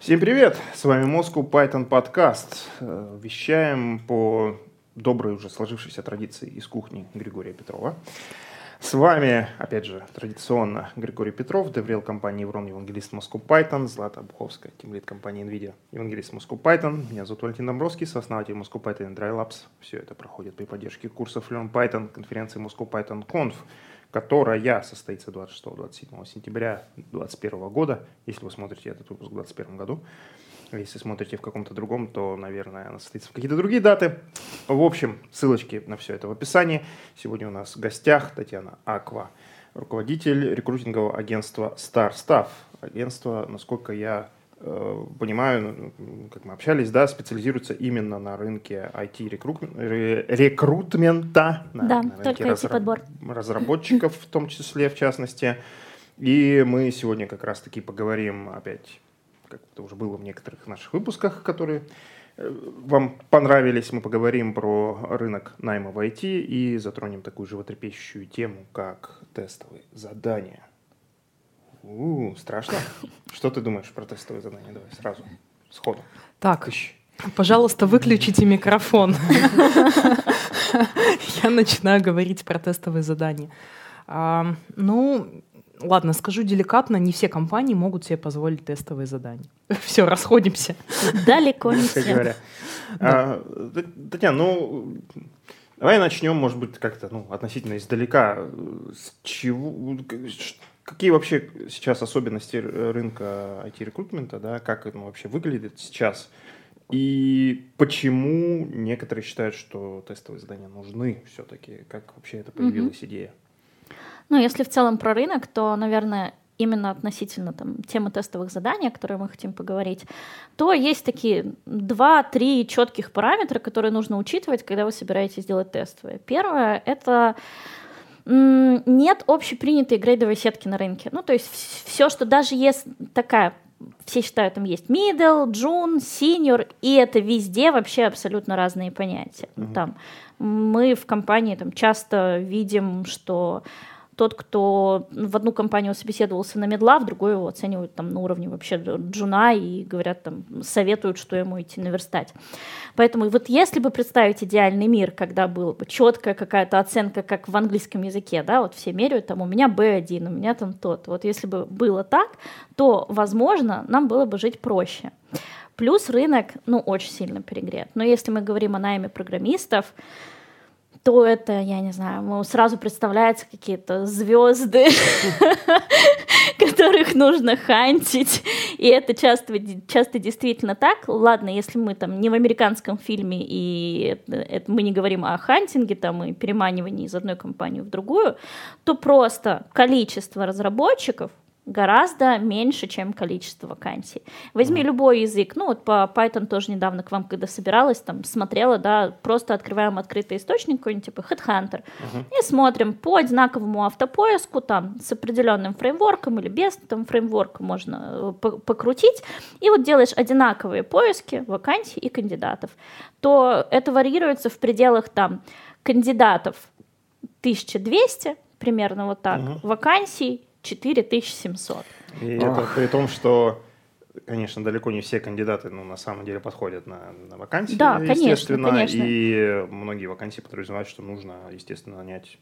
Всем привет! С вами Moscow Python подкаст. Э, вещаем по доброй уже сложившейся традиции из кухни Григория Петрова. С вами, опять же, традиционно Григорий Петров, деврел компании Еврон, евангелист Moscow Python, Злата Буховская, тимлит компании NVIDIA, евангелист Moscow Python. Меня зовут Валентин Домбровский, сооснователь Moscow Python и Dry Labs. Все это проходит при поддержке курсов Learn Python, конференции Moscow Python Conf, которая состоится 26-27 сентября 2021 года, если вы смотрите этот выпуск в 2021 году. Если смотрите в каком-то другом, то, наверное, она состоится в какие-то другие даты. В общем, ссылочки на все это в описании. Сегодня у нас в гостях Татьяна Аква, руководитель рекрутингового агентства Star Staff. Агентство, насколько я понимаю, ну, как мы общались, да, специализируется именно на рынке IT-рекрутмента, на, да, на рынке разра- разработчиков в том числе, в частности. И мы сегодня как раз-таки поговорим опять как это уже было в некоторых наших выпусках, которые э, вам понравились. Мы поговорим про рынок найма в IT и затронем такую животрепещущую тему, как тестовые задания. У, страшно. Что ты думаешь про тестовые задания? Давай сразу, сходу. Так, Тыщ. пожалуйста, выключите микрофон. Я начинаю говорить про тестовые задания. Ну, Ладно, скажу деликатно, не все компании могут себе позволить тестовые задания. Все, расходимся. Далеко не все. А, Татьяна, ну, давай начнем, может быть, как-то ну, относительно издалека. С чего, какие вообще сейчас особенности рынка IT-рекрутмента, да, как это вообще выглядит сейчас? И почему некоторые считают, что тестовые задания нужны все-таки? Как вообще это появилась mm-hmm. идея? Ну, если в целом про рынок, то, наверное, именно относительно там, темы тестовых заданий, о которых мы хотим поговорить, то есть такие два-три четких параметра, которые нужно учитывать, когда вы собираетесь делать тестовые. Первое — это нет общепринятой грейдовой сетки на рынке. Ну, то есть все, что даже есть такая все считают, там есть middle, june, senior, и это везде вообще абсолютно разные понятия. Mm-hmm. Там мы в компании там часто видим, что тот, кто в одну компанию собеседовался на медла, в другую его оценивают там на уровне вообще джуна и говорят там, советуют, что ему идти наверстать. Поэтому вот если бы представить идеальный мир, когда была бы четкая какая-то оценка, как в английском языке, да, вот все меряют, там у меня B1, у меня там тот. Вот если бы было так, то, возможно, нам было бы жить проще. Плюс рынок, ну, очень сильно перегрет. Но если мы говорим о найме программистов, то это, я не знаю, ну, сразу представляются какие-то звезды, которых нужно хантить. И это часто, часто действительно так. Ладно, если мы там не в американском фильме, и это, это мы не говорим о хантинге там, и переманивании из одной компании в другую, то просто количество разработчиков, гораздо меньше, чем количество вакансий. Возьми mm. любой язык, ну вот по Python тоже недавно к вам, когда собиралась, там смотрела, да, просто открываем открытый источник какой-нибудь типа Headhunter uh-huh. и смотрим по одинаковому автопоиску, там с определенным фреймворком или без там фреймворка можно э, покрутить, и вот делаешь одинаковые поиски вакансий и кандидатов, то это варьируется в пределах там кандидатов 1200, примерно вот так, uh-huh. вакансий 4700. И Ох. это при том, что конечно, далеко не все кандидаты, ну, на самом деле подходят на, на вакансии, да, естественно, конечно, конечно. и многие вакансии подразумевают, что нужно, естественно, нанять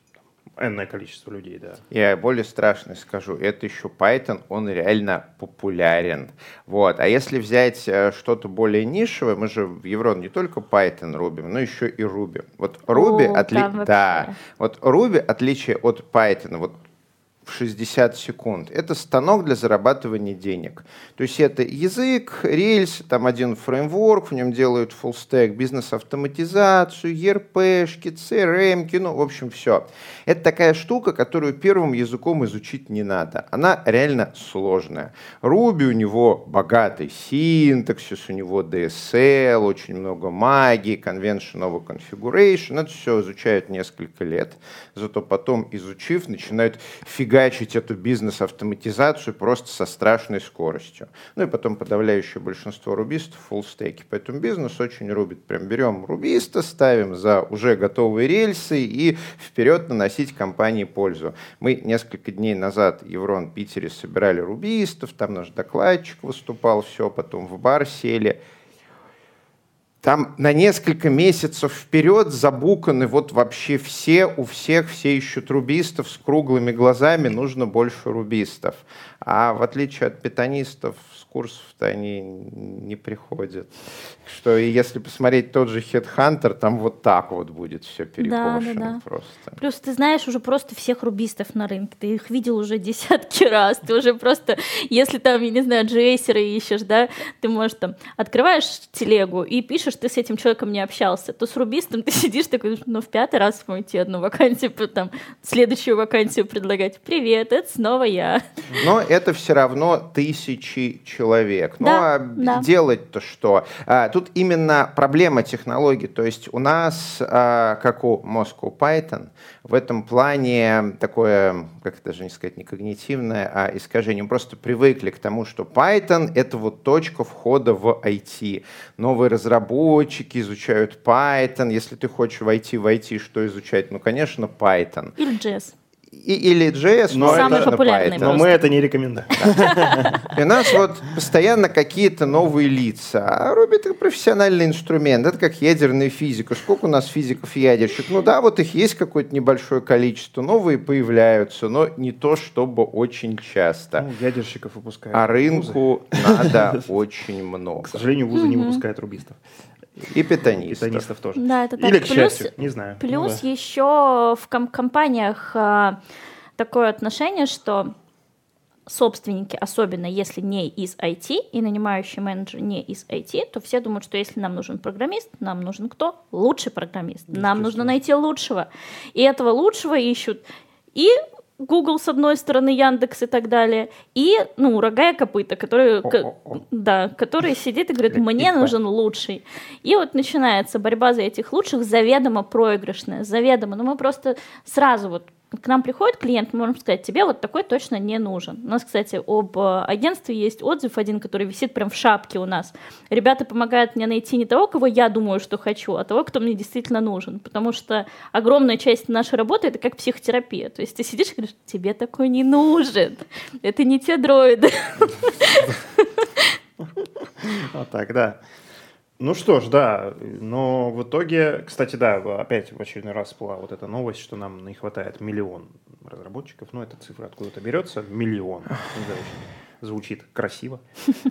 энное количество людей, да. Я более страшно скажу, это еще Python, он реально популярен. Вот. А если взять э, что-то более нишевое, мы же в Еврон не только Python рубим, но еще и Ruby. Вот Ruby, О, отли... да, вот Ruby отличие от Python, вот в 60 секунд. Это станок для зарабатывания денег. То есть это язык, рельс, там один фреймворк, в нем делают stack, бизнес-автоматизацию, ERP-шки, CRM, ну, в общем, все. Это такая штука, которую первым языком изучить не надо. Она реально сложная. Ruby у него богатый синтаксис, у него DSL, очень много магии, convention over configuration. Это все изучают несколько лет. Зато потом, изучив, начинают фига фигачить эту бизнес-автоматизацию просто со страшной скоростью. Ну и потом подавляющее большинство рубистов фуллстеки. Поэтому бизнес очень рубит. Прям берем рубиста, ставим за уже готовые рельсы и вперед наносить компании пользу. Мы несколько дней назад Еврон Питере собирали рубистов, там наш докладчик выступал, все, потом в бар сели – там на несколько месяцев вперед забуканы вот вообще все, у всех все ищут рубистов с круглыми глазами, нужно больше рубистов. А в отличие от питанистов с курсов-то они не приходят. Что и если посмотреть тот же Headhunter, там вот так вот будет все перекошено да, да, да. просто. Плюс ты знаешь уже просто всех рубистов на рынке, ты их видел уже десятки раз, ты уже просто, если там, я не знаю, джейсеры ищешь, да, ты можешь там, открываешь телегу и пишешь, ты с этим человеком не общался, то с рубистом ты сидишь такой, ну, в пятый раз идти одну вакансию, там, следующую вакансию предлагать. Привет, это снова я. Но это все равно тысячи человек. Ну, да, а да. делать-то что? А, тут именно проблема технологий. То есть у нас, а, как у Moscow Python, в этом плане такое, как даже не сказать, не когнитивное, а искажение. Мы просто привыкли к тому, что Python — это вот точка входа в IT. Новые разработчики изучают Python. Если ты хочешь войти в IT, что изучать? Ну, конечно, Python. Или JS и, или JS, но, Самый это, популярный но мы это не рекомендуем. И у нас вот постоянно какие-то новые лица. А Ruby это профессиональный инструмент. Это как ядерная физика. Сколько у нас физиков-ядерщик? Ну да, вот их есть какое-то небольшое количество. Новые появляются, но не то, чтобы очень часто. Ну, ядерщиков выпускают. А рынку надо очень много. К сожалению, вузы не выпускают рубистов. И питанистов. Питанистов тоже. Да, это так. Или, к плюс, счастью, не знаю. Плюс ну, да. еще в ком- компаниях а, такое отношение, что собственники, особенно если не из IT и нанимающий менеджер не из IT, то все думают, что если нам нужен программист, нам нужен кто? Лучший программист. Нам нужно найти лучшего. И этого лучшего ищут и Google с одной стороны, Яндекс и так далее, и, ну, рога и копыта, который, да, который сидит и говорит, мне нужен лучший. И вот начинается борьба за этих лучших, заведомо проигрышная, заведомо. Но мы просто сразу вот к нам приходит клиент, мы можем сказать, тебе вот такой точно не нужен. У нас, кстати, об э, агентстве есть отзыв один, который висит прям в шапке у нас. Ребята помогают мне найти не того, кого я думаю, что хочу, а того, кто мне действительно нужен. Потому что огромная часть нашей работы — это как психотерапия. То есть ты сидишь и говоришь, тебе такой не нужен. Это не те дроиды. Вот так, да. Ну что ж, да, но в итоге, кстати, да, опять в очередной раз была вот эта новость, что нам не хватает миллион разработчиков, ну, эта цифра откуда-то берется, миллион, звучит красиво,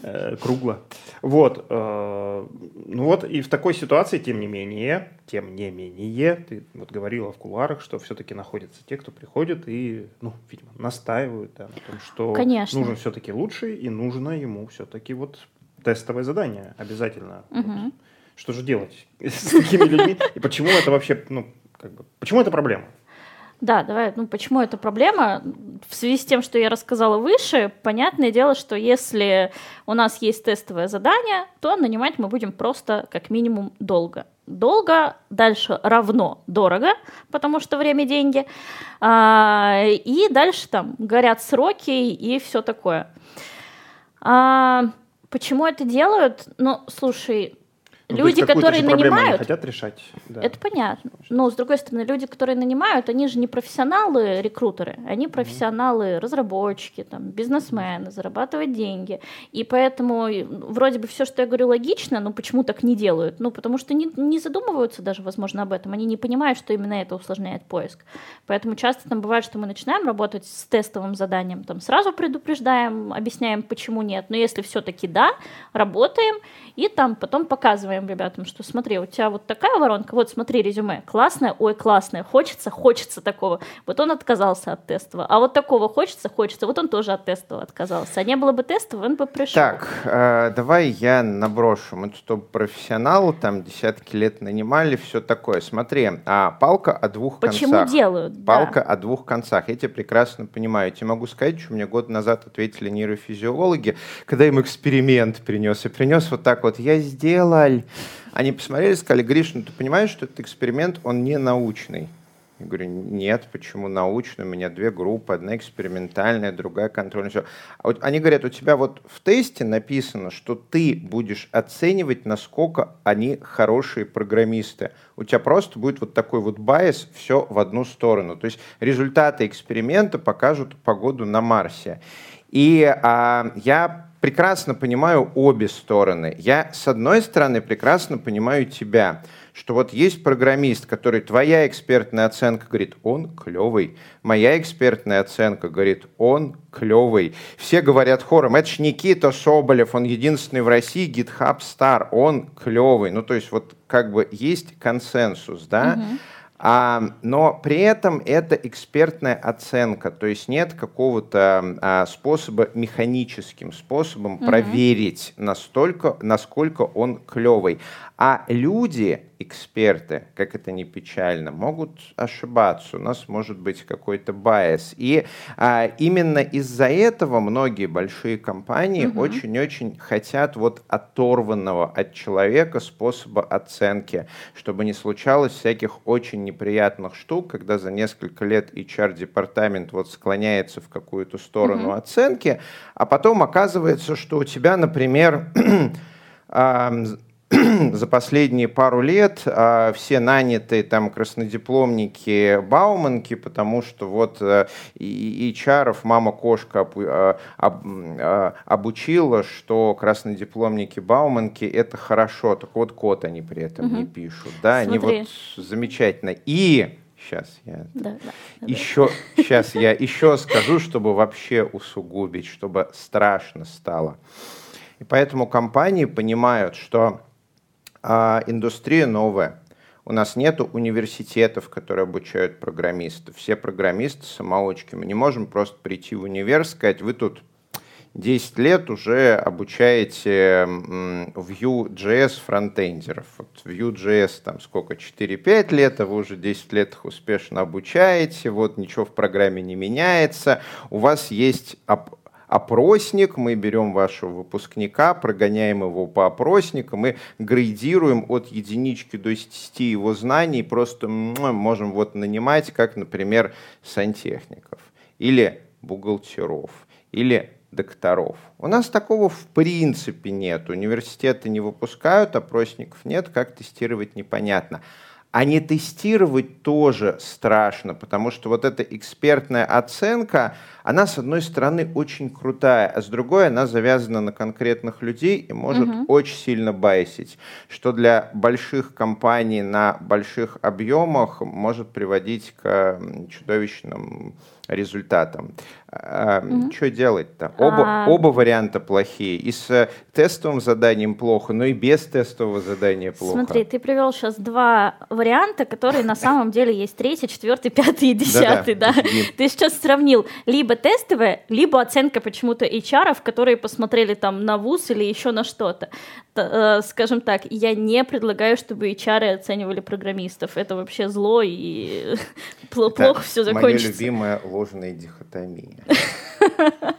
э, кругло. Вот, э, ну вот, и в такой ситуации, тем не менее, тем не менее, ты вот говорила в кулуарах, что все-таки находятся те, кто приходит и, ну, видимо, настаивают да, на том, что Конечно. нужен все-таки лучший, и нужно ему все-таки вот тестовое задание обязательно. Угу. Вот. Что же делать с такими людьми? И почему это вообще, ну, как бы, почему это проблема? Да, давай, ну почему это проблема? В связи с тем, что я рассказала выше, понятное дело, что если у нас есть тестовое задание, то нанимать мы будем просто как минимум долго. Долго, дальше равно дорого, потому что время – деньги. А, и дальше там горят сроки и все такое. А, Почему это делают? Ну, слушай, ну, люди, которые нанимают, хотят решать. Да. Это понятно. Но с другой стороны, люди, которые нанимают, они же не профессионалы рекрутеры, они профессионалы разработчики, там, бизнесмены, зарабатывать деньги. И поэтому вроде бы все, что я говорю, логично, но почему так не делают? Ну, потому что не, не задумываются даже, возможно, об этом. Они не понимают, что именно это усложняет поиск. Поэтому часто там бывает, что мы начинаем работать с тестовым заданием, там сразу предупреждаем, объясняем, почему нет. Но если все-таки да, работаем, и там потом показываем говорим ребятам, что смотри, у тебя вот такая воронка, вот смотри резюме, классное, ой, классное, хочется, хочется такого. Вот он отказался от тестового, а вот такого хочется, хочется, вот он тоже от тестового отказался. А не было бы тестового, он бы пришел. Так, э, давай я наброшу. Мы тут профессионалы, там десятки лет нанимали, все такое. Смотри, а палка о двух Почему концах. Почему делают? Палка да. о двух концах. Я тебя прекрасно понимаю. Я тебе могу сказать, что мне год назад ответили нейрофизиологи, когда им эксперимент принес. И принес вот так вот, я сделал они посмотрели, сказали, Гриш, ну ты понимаешь, что этот эксперимент, он не научный. Я говорю, нет, почему научную? У меня две группы, одна экспериментальная, другая контрольная. А вот они говорят, у тебя вот в тесте написано, что ты будешь оценивать, насколько они хорошие программисты. У тебя просто будет вот такой вот байс, все в одну сторону. То есть результаты эксперимента покажут погоду на Марсе. И а, я прекрасно понимаю обе стороны. Я, с одной стороны, прекрасно понимаю тебя – что вот есть программист, который твоя экспертная оценка говорит, он клевый, моя экспертная оценка говорит, он клевый. Все говорят хором, это ж Никита Соболев, он единственный в России GitHub Star, он клевый. Ну, то есть вот как бы есть консенсус, да? Угу. А, но при этом это экспертная оценка, то есть нет какого-то а, способа механическим способом угу. проверить настолько, насколько он клевый. А люди, эксперты, как это не печально, могут ошибаться. У нас может быть какой-то байс. И а, именно из-за этого многие большие компании очень-очень угу. хотят вот оторванного от человека способа оценки, чтобы не случалось всяких очень неприятных штук, когда за несколько лет HR-департамент вот склоняется в какую-то сторону угу. оценки, а потом оказывается, что у тебя, например, за последние пару лет а, все нанятые там краснодипломники Бауманки, потому что вот а, и, Чаров мама кошка об, а, об, а, обучила, что краснодипломники Бауманки это хорошо, так вот код они при этом угу. не пишут, да, Смотри. они вот замечательно. И сейчас я да, да, еще сейчас я еще скажу, чтобы вообще усугубить, чтобы страшно стало. И поэтому компании понимают, что индустрия новая. У нас нет университетов, которые обучают программистов. Все программисты самоучки. Мы не можем просто прийти в универ и сказать, вы тут 10 лет уже обучаете Vue.js фронтендеров. Вот Vue.js там сколько, 4-5 лет, а вы уже 10 лет их успешно обучаете, вот ничего в программе не меняется. У вас есть опросник, мы берем вашего выпускника, прогоняем его по опросникам и грейдируем от единички до 10 его знаний, просто можем вот нанимать, как, например, сантехников или бухгалтеров, или докторов. У нас такого в принципе нет. Университеты не выпускают, опросников нет, как тестировать непонятно. А не тестировать тоже страшно, потому что вот эта экспертная оценка, она, с одной стороны, очень крутая, а с другой она завязана на конкретных людей и может угу. очень сильно байсить, что для больших компаний на больших объемах может приводить к чудовищным результатам. Mm-hmm. Что делать-то? Оба, а... оба варианта плохие. И с э, тестовым заданием плохо, но и без тестового задания плохо. Смотри, ты привел сейчас два варианта, которые на самом деле есть третий, четвертый, пятый и десятый. Да, Ты сейчас сравнил либо тестовое, либо оценка почему-то HR, которые посмотрели там на вуз или еще на что-то. Э, скажем так, я не предлагаю, чтобы HR оценивали программистов. Это вообще зло и плохо все закончится. Моя любимая ложная дихотомия.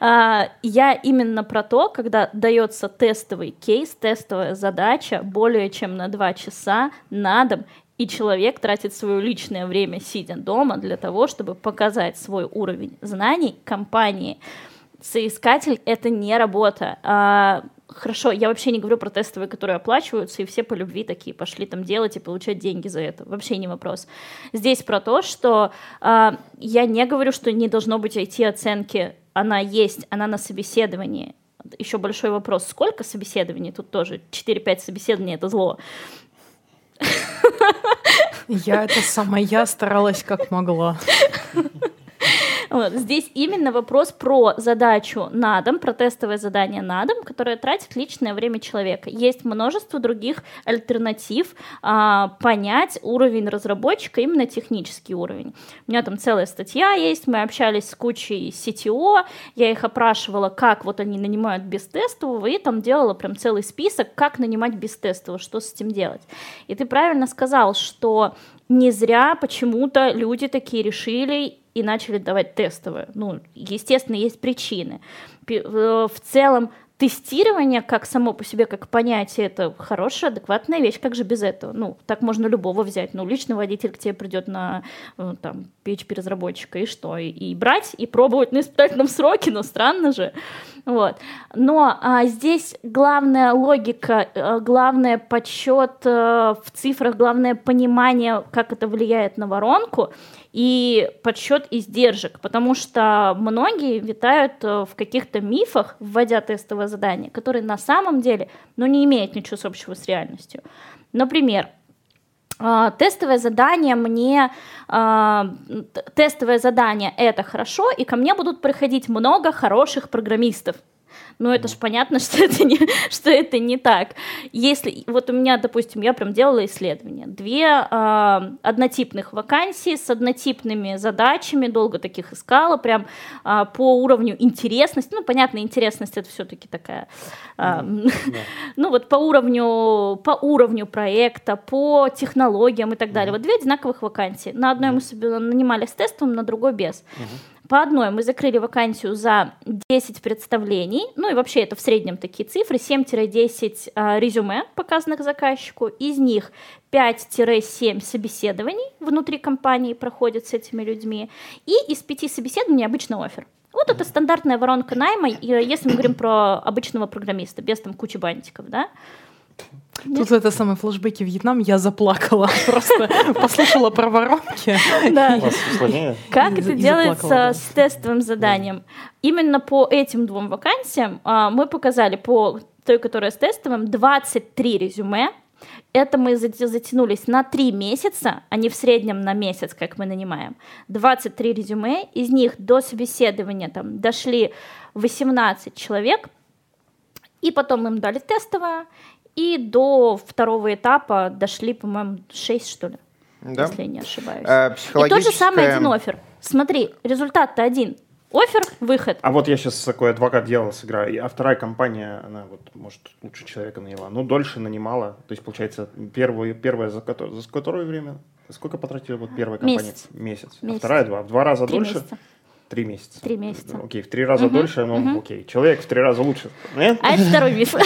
А, я именно про то, когда дается тестовый кейс, тестовая задача более чем на два часа на дом, и человек тратит свое личное время, сидя дома, для того, чтобы показать свой уровень знаний компании. Соискатель — это не работа. Хорошо, я вообще не говорю про тестовые, которые оплачиваются, и все по любви такие пошли там делать и получать деньги за это. Вообще не вопрос. Здесь про то, что э, я не говорю, что не должно быть IT-оценки. Она есть, она на собеседовании. Еще большой вопрос, сколько собеседований? Тут тоже 4-5 собеседований — это зло. Я это сама я старалась как могла. Вот. Здесь именно вопрос про задачу на дом, про тестовое задание на дом, которое тратит личное время человека. Есть множество других альтернатив а, понять уровень разработчика, именно технический уровень. У меня там целая статья есть, мы общались с кучей CTO, я их опрашивала, как вот они нанимают без тестового, и там делала прям целый список, как нанимать без тестового, что с этим делать. И ты правильно сказал, что не зря почему-то люди такие решили и начали давать тестовые. Ну, естественно, есть причины. В целом, тестирование как само по себе, как понятие, это хорошая, адекватная вещь. Как же без этого? Ну, так можно любого взять. Ну, личный водитель к тебе придет на э, там, PHP-разработчика, и что? И, брать, и пробовать на испытательном сроке, ну, странно же. Вот. Но а, здесь главная логика, э, главное подсчет э, в цифрах, главное понимание, как это влияет на воронку — и подсчет издержек, потому что многие витают э, в каких-то мифах, вводя тестовое задание, которые на самом деле ну, не имеют ничего общего с реальностью. Например, э, тестовое задание мне э, тестовое задание это хорошо, и ко мне будут приходить много хороших программистов. Ну, это же понятно, что это, не, что это не так. Если, вот у меня, допустим, я прям делала исследование. Две э, однотипных вакансии с однотипными задачами, долго таких искала, прям э, по уровню интересности. Ну, понятно, интересность это все-таки такая... Э, mm, ну, вот по уровню, по уровню проекта, по технологиям и так далее. Вот две одинаковых вакансии. На одной мы себе нанимали с тестом, на другой без. По одной мы закрыли вакансию за 10 представлений, ну и вообще это в среднем такие цифры, 7-10 э, резюме, показанных заказчику, из них 5-7 собеседований внутри компании проходят с этими людьми, и из 5 собеседований обычно офер. Вот это стандартная воронка найма, если мы говорим про обычного программиста, без там кучи бантиков, да. Тут это самое флешбеки Вьетнам, я заплакала, просто послушала про воронки. Да. Как это делается с тестовым заданием? Именно по этим двум вакансиям а, мы показали по той, которая с тестовым, 23 резюме. Это мы затянулись на 3 месяца, а не в среднем на месяц, как мы нанимаем. 23 резюме, из них до собеседования там дошли 18 человек, и потом им дали тестовое, и до второго этапа дошли, по-моему, 6, что ли, да? если я не ошибаюсь. А, психологическая... И тот же самый один офер. Смотри, результат-то один. Офер, выход. А вот я сейчас такой адвокат дьявола сыграю, а вторая компания, она вот, может, лучше человека наняла, но дольше нанимала. То есть, получается, первую, первая, за, которое, за которое время? Сколько потратили вот первая компания? Месяц. Месяц. Месяц. А вторая два? В два раза Три дольше? Месяца. Три месяца. Три месяца. Окей, в три раза угу, дольше, но угу. окей. Человек в три раза лучше. Нет? А это второй миф.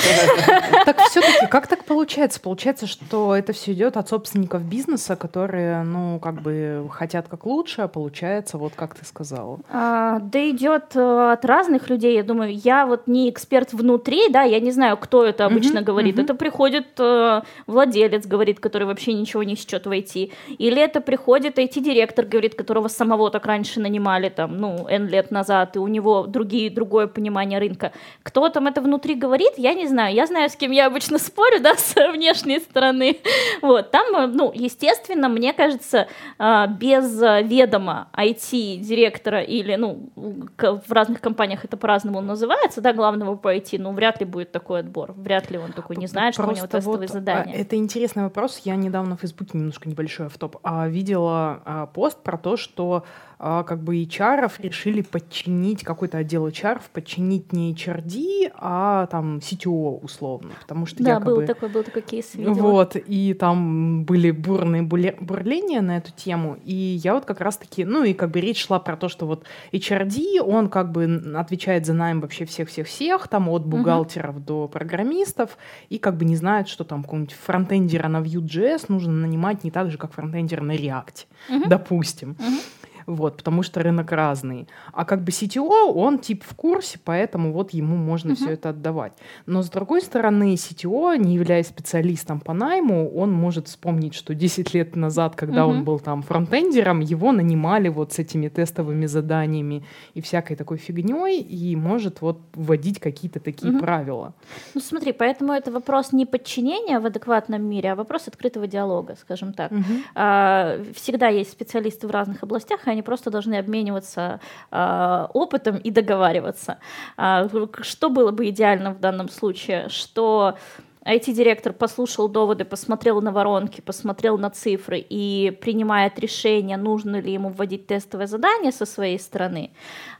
Так все-таки, как так получается? Получается, что это все идет от собственников бизнеса, которые, ну, как бы хотят как лучше, а получается, вот как ты сказала. А, да идет э, от разных людей. Я думаю, я вот не эксперт внутри, да, я не знаю, кто это обычно говорит. Это приходит э, владелец, говорит, который вообще ничего не счет в IT. Или это приходит IT-директор, говорит, которого самого так раньше нанимали, там, ну, ну, N лет назад, и у него другие, другое понимание рынка. Кто там это внутри говорит, я не знаю. Я знаю, с кем я обычно спорю, да, с внешней стороны. Вот, там, ну, естественно, мне кажется, а, без ведома IT-директора или, ну, в разных компаниях это по-разному называется, да, главного по IT, ну, вряд ли будет такой отбор. Вряд ли он такой не знает, Просто что у него тестовые вот, а, задания. Это интересный вопрос. Я недавно в Фейсбуке немножко небольшой автоп а, видела пост про то, что а, как бы HR решили подчинить какой-то отдел HR, подчинить не HRD, а там CTO условно, потому что да, якобы... был такой, был такой кейс, видела. Вот, и там были бурные бурления на эту тему, и я вот как раз-таки, ну и как бы речь шла про то, что вот HRD, он как бы отвечает за найм вообще всех-всех-всех, там от бухгалтеров uh-huh. до программистов, и как бы не знает, что там какого-нибудь фронтендера на Vue.js нужно нанимать не так же, как фронтендера на React, uh-huh. допустим. Uh-huh вот, потому что рынок разный. А как бы CTO, он тип в курсе, поэтому вот ему можно uh-huh. все это отдавать. Но с другой стороны, CTO, не являясь специалистом по найму, он может вспомнить, что 10 лет назад, когда uh-huh. он был там фронтендером, его нанимали вот с этими тестовыми заданиями и всякой такой фигней, и может вот вводить какие-то такие uh-huh. правила. Ну смотри, поэтому это вопрос не подчинения в адекватном мире, а вопрос открытого диалога, скажем так. Uh-huh. А, всегда есть специалисты в разных областях, они просто должны обмениваться э, опытом и договариваться. А, что было бы идеально в данном случае? Что IT-директор послушал доводы, посмотрел на воронки, посмотрел на цифры и принимает решение, нужно ли ему вводить тестовое задание со своей стороны.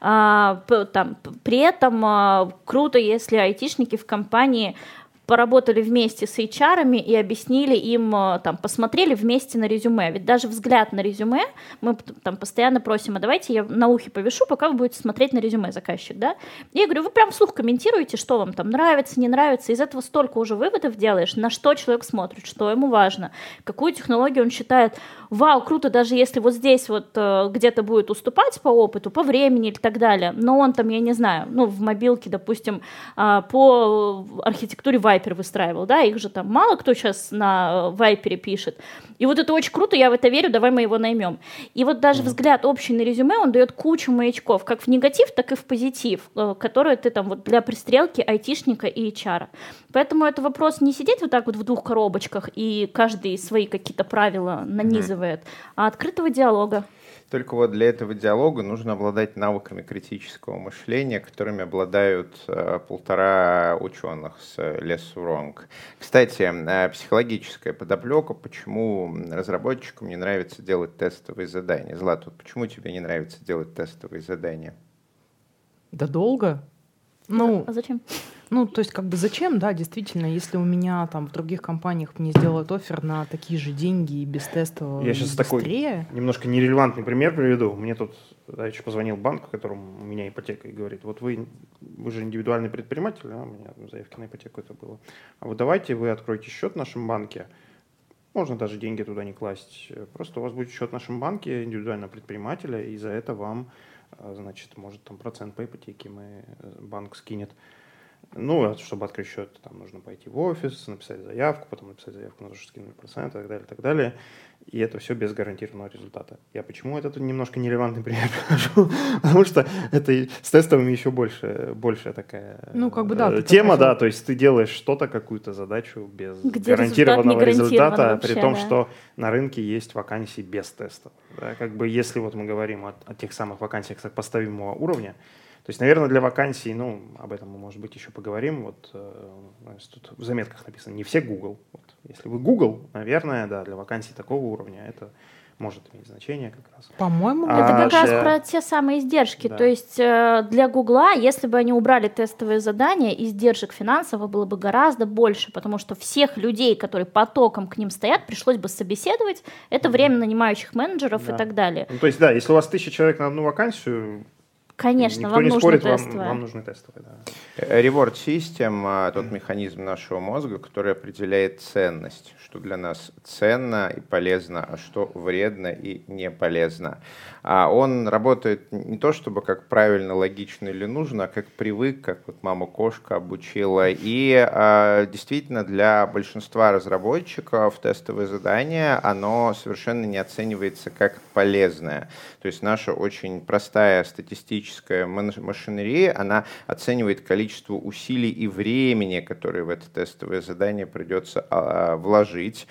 А, там, при этом а, круто, если айтишники в компании поработали вместе с HR и объяснили им, э, там, посмотрели вместе на резюме. Ведь даже взгляд на резюме, мы там постоянно просим, а давайте я на ухе повешу, пока вы будете смотреть на резюме заказчик, да? И я говорю, вы прям вслух комментируете, что вам там нравится, не нравится. Из этого столько уже выводов делаешь, на что человек смотрит, что ему важно, какую технологию он считает, вау, круто, даже если вот здесь вот э, где-то будет уступать по опыту, по времени и так далее, но он там, я не знаю, ну, в мобилке, допустим, э, по архитектуре Viper выстраивал, да, их же там мало кто сейчас на Viper пишет. И вот это очень круто, я в это верю, давай мы его наймем. И вот даже mm-hmm. взгляд общий на резюме, он дает кучу маячков, как в негатив, так и в позитив, э, которые ты там вот для пристрелки айтишника и HR. Поэтому это вопрос не сидеть вот так вот в двух коробочках и каждый свои какие-то правила нанизывает, mm-hmm. а открытого диалога. Только вот для этого диалога нужно обладать навыками критического мышления, которыми обладают э, полтора ученых с Less Wrong. Кстати, э, психологическая подоплека, почему разработчикам не нравится делать тестовые задания. Злат, вот почему тебе не нравится делать тестовые задания? Да долго. Ну, а зачем? Ну, то есть, как бы зачем, да, действительно, если у меня там в других компаниях мне сделают офер на такие же деньги и без теста Я сейчас быстрее. такой немножко нерелевантный пример приведу. Мне тут еще позвонил банк, которому у меня ипотека, и говорит, вот вы, вы же индивидуальный предприниматель, а у меня заявки на ипотеку это было. А вот давайте вы откроете счет в нашем банке, можно даже деньги туда не класть. Просто у вас будет счет в нашем банке индивидуального предпринимателя, и за это вам, а, значит, может там процент по ипотеке мы, э, банк скинет. Ну, а чтобы открыть счет, там нужно пойти в офис, написать заявку, потом написать заявку на то, что скинули процент и так далее, и так далее. И это все без гарантированного результата. Я почему этот немножко нерелевантный пример привожу? Потому что это с тестовыми еще больше, больше такая ну, как бы, да, э, тема, да, то есть ты делаешь что-то, какую-то задачу без Где гарантированного результата, вообще, при том, да. что на рынке есть вакансии без тестов. Да? Как бы если вот мы говорим о, о тех самых вакансиях поставимого уровня, то есть, наверное, для вакансий, ну, об этом мы, может быть, еще поговорим. Вот э, тут в заметках написано, не все Google. Вот, если вы Google, наверное, да, для вакансий такого уровня это может иметь значение как раз. По-моему, а это как раз про те самые издержки. Да. То есть э, для Гугла, если бы они убрали тестовые задания, издержек финансово было бы гораздо больше, потому что всех людей, которые потоком к ним стоят, пришлось бы собеседовать. Это время нанимающих менеджеров да. и так далее. Ну, то есть, да, если у вас тысяча человек на одну вакансию, Конечно, Никто вам не нужны спорит, тестовые. Вам, вам нужны тестовые, да. Reward System а, — тот механизм нашего мозга, который определяет ценность, что для нас ценно и полезно, а что вредно и не полезно. А он работает не то чтобы как правильно, логично или нужно, а как привык, как вот мама кошка обучила. И а, действительно для большинства разработчиков тестовое задание, оно совершенно не оценивается как полезное. То есть наша очень простая статистическая машинерия, она оценивает количество усилий и времени, которые в это тестовое задание придется а, вложить,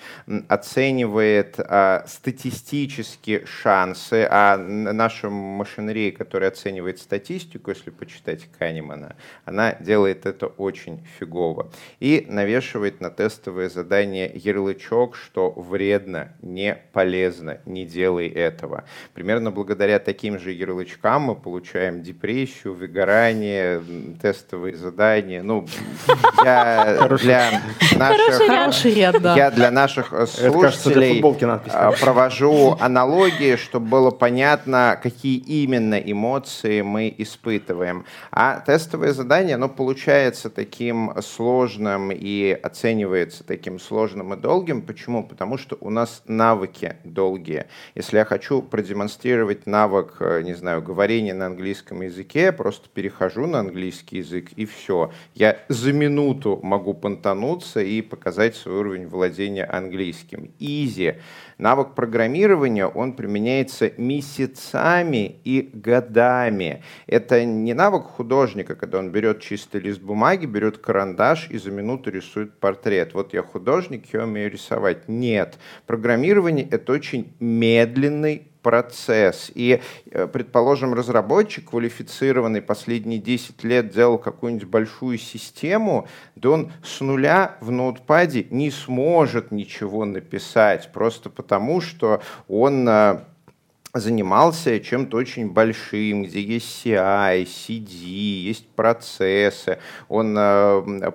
оценивает а, статистически шансы, а наша машинерия, которая оценивает статистику, если почитать Канемана, она делает это очень фигово. И навешивает на тестовое задание ярлычок, что вредно, не полезно, не делай этого. Примерно благодаря таким же ярлычкам мы получаем депрессию, выгорание, тестовые задания. Ну, я для наших, я для наших слушателей а, провожу аналогии, чтобы было понятно, понятно, какие именно эмоции мы испытываем. А тестовое задание, оно получается таким сложным и оценивается таким сложным и долгим. Почему? Потому что у нас навыки долгие. Если я хочу продемонстрировать навык, э, не знаю, говорения на английском языке, просто перехожу на английский язык и все. Я за минуту могу понтануться и показать свой уровень владения английским. Изи. Навык программирования, он применяется месяцами и годами. Это не навык художника, когда он берет чистый лист бумаги, берет карандаш и за минуту рисует портрет. Вот я художник, я умею рисовать. Нет. Программирование — это очень медленный процесс. И, э, предположим, разработчик, квалифицированный последние 10 лет, делал какую-нибудь большую систему, да он с нуля в ноутпаде не сможет ничего написать, просто потому что он э, занимался чем-то очень большим, где есть CI, CD, есть процессы. Он э,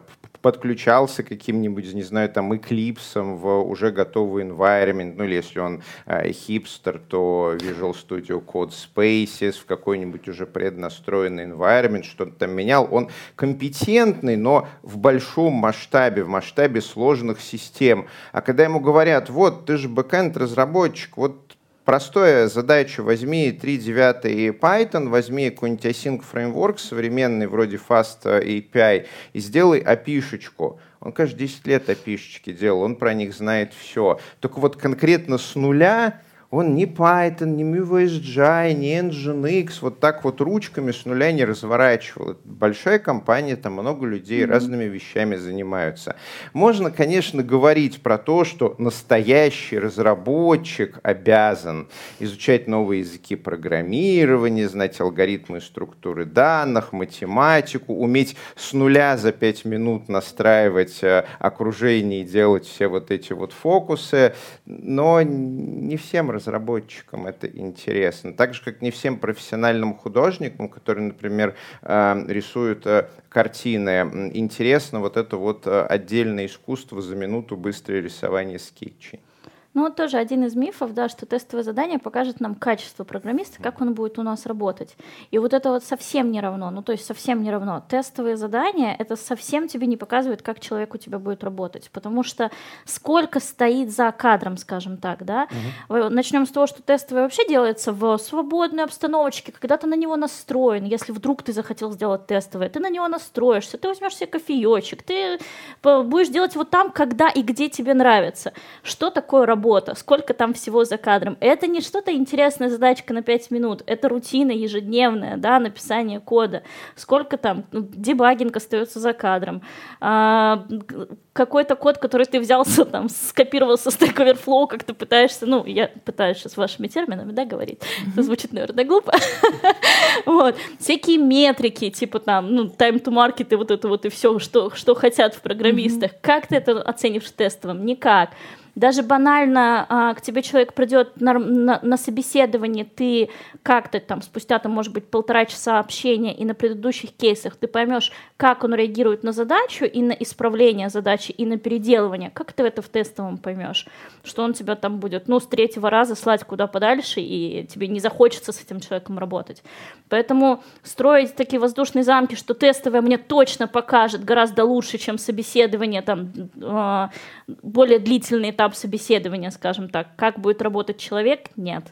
подключался каким-нибудь, не знаю, там, Eclipse в уже готовый environment, ну или если он э, хипстер, то Visual Studio Code Spaces в какой-нибудь уже преднастроенный environment, что-то там менял. Он компетентный, но в большом масштабе, в масштабе сложных систем. А когда ему говорят, вот, ты же бэкэнд разработчик, вот простая задача, возьми 3.9 и Python, возьми какой-нибудь async фреймворк современный, вроде Fast API, и сделай API-шечку. Он, конечно, 10 лет API-шечки делал, он про них знает все. Только вот конкретно с нуля он ни Python, ни MuVSGI, ни Nginx вот так вот ручками с нуля не разворачивал. Это большая компания, там много людей mm-hmm. разными вещами занимаются. Можно, конечно, говорить про то, что настоящий разработчик обязан изучать новые языки программирования, знать алгоритмы и структуры данных, математику, уметь с нуля за пять минут настраивать э, окружение и делать все вот эти вот фокусы, но не всем разработчикам это интересно. Так же, как не всем профессиональным художникам, которые, например, э, рисуют э, картины, интересно вот это вот э, отдельное искусство за минуту быстрое рисование скетчей. Ну, вот тоже один из мифов, да, что тестовое задание покажет нам качество программиста, как он будет у нас работать. И вот это вот совсем не равно, ну, то есть совсем не равно. Тестовые задания, это совсем тебе не показывает, как человек у тебя будет работать, потому что сколько стоит за кадром, скажем так, да. Угу. Начнем с того, что тестовое вообще делается в свободной обстановочке, когда ты на него настроен, если вдруг ты захотел сделать тестовое, ты на него настроишься, ты возьмешь себе кофеечек, ты будешь делать вот там, когда и где тебе нравится. Что такое работа? Работа, сколько там всего за кадром. Это не что-то интересная задачка на 5 минут, это рутина ежедневная, да, написание кода. Сколько там, ну, дебагинг остается за кадром. А, какой-то код, который ты взялся, там, скопировал со Stack Overflow, как ты пытаешься, ну, я пытаюсь сейчас вашими терминами, да, говорить, это звучит, наверное, глупо. вот. Всякие метрики, типа там, ну, time to market и вот это вот и все, что, что хотят в программистах. Как ты это оценишь в тестовом? Никак. Даже банально а, к тебе человек придет на, на, на собеседование, ты как-то там спустя, там, может быть, полтора часа общения и на предыдущих кейсах ты поймешь, как он реагирует на задачу и на исправление задачи, и на переделывание. Как ты это в тестовом поймешь? Что он тебя там будет, ну, с третьего раза слать куда подальше, и тебе не захочется с этим человеком работать. Поэтому строить такие воздушные замки, что тестовое мне точно покажет гораздо лучше, чем собеседование, там, э, более длительный этап этап собеседования, скажем так. Как будет работать человек, нет.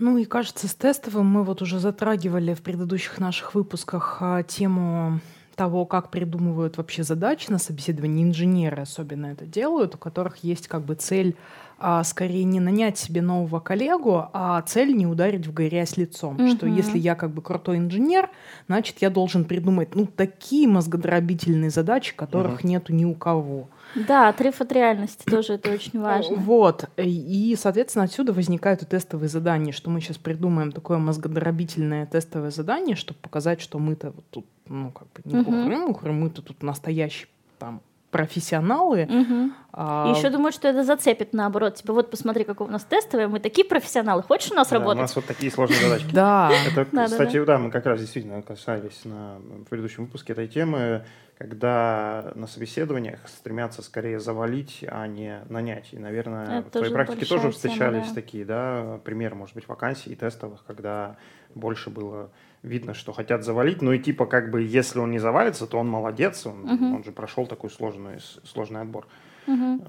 Ну и кажется, с тестовым мы вот уже затрагивали в предыдущих наших выпусках а, тему того, как придумывают вообще задачи на собеседовании, инженеры особенно это делают, у которых есть как бы цель а, скорее не нанять себе нового коллегу, а цель не ударить в грязь лицом. Угу. Что если я как бы крутой инженер, значит, я должен придумать ну, такие мозгодробительные задачи, которых угу. нету ни у кого. Да, отрыв от реальности тоже это очень важно. Вот. И, соответственно, отсюда возникают и тестовые задания, что мы сейчас придумаем такое мозгодробительное тестовое задание, чтобы показать, что мы-то вот тут, ну, как бы не угу. мы-то тут настоящий там профессионалы. Угу. А... Еще думаю, что это зацепит наоборот. Типа, вот посмотри, какой у нас тестовый, мы такие профессионалы. Хочешь у нас да, работать? У нас вот такие сложные задачки. Да. Это, кстати, да, мы как раз действительно касались на предыдущем выпуске этой темы, когда на собеседованиях стремятся скорее завалить, а не нанять. И, наверное, в твоей практике тоже встречались такие, да, примеры, может быть, вакансий тестовых, когда больше было видно, что хотят завалить, но и типа как бы если он не завалится, то он молодец, он, угу. он же прошел такой сложный, сложный отбор. Угу.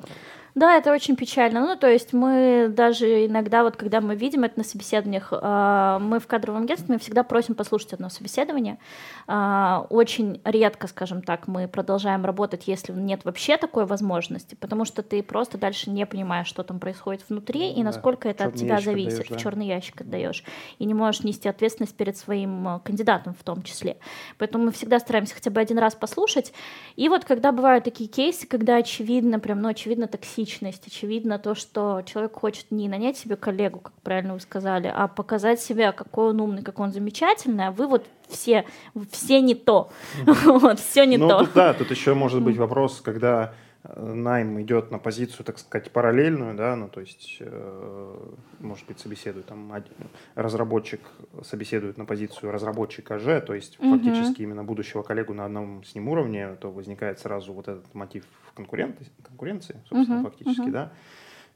Да, это очень печально. Ну, то есть мы даже иногда, вот когда мы видим это на собеседованиях, а, мы в кадровом агентстве, мы всегда просим послушать одно собеседование. А, очень редко, скажем так, мы продолжаем работать, если нет вообще такой возможности, потому что ты просто дальше не понимаешь, что там происходит внутри и насколько да. это от тебя зависит. Отдаешь, да. В черный ящик отдаешь. И не можешь нести ответственность перед своим а, кандидатом в том числе. Поэтому мы всегда стараемся хотя бы один раз послушать. И вот когда бывают такие кейсы, когда очевидно, прям, ну, очевидно токсично, личность. Очевидно то, что человек хочет не нанять себе коллегу, как правильно вы сказали, а показать себя, какой он умный, какой он замечательный, а вы вот все, все не то. вот, все не ну, то. Да, тут еще может быть вопрос, когда найм идет на позицию, так сказать, параллельную, да, ну, то есть, э, может быть, собеседует там один, разработчик собеседует на позицию разработчика Ж, то есть Мгм. фактически именно будущего коллегу на одном с ним уровне, то возникает сразу вот этот мотив конкуренции, конкуренции собственно, Мгм, фактически, мгм. да.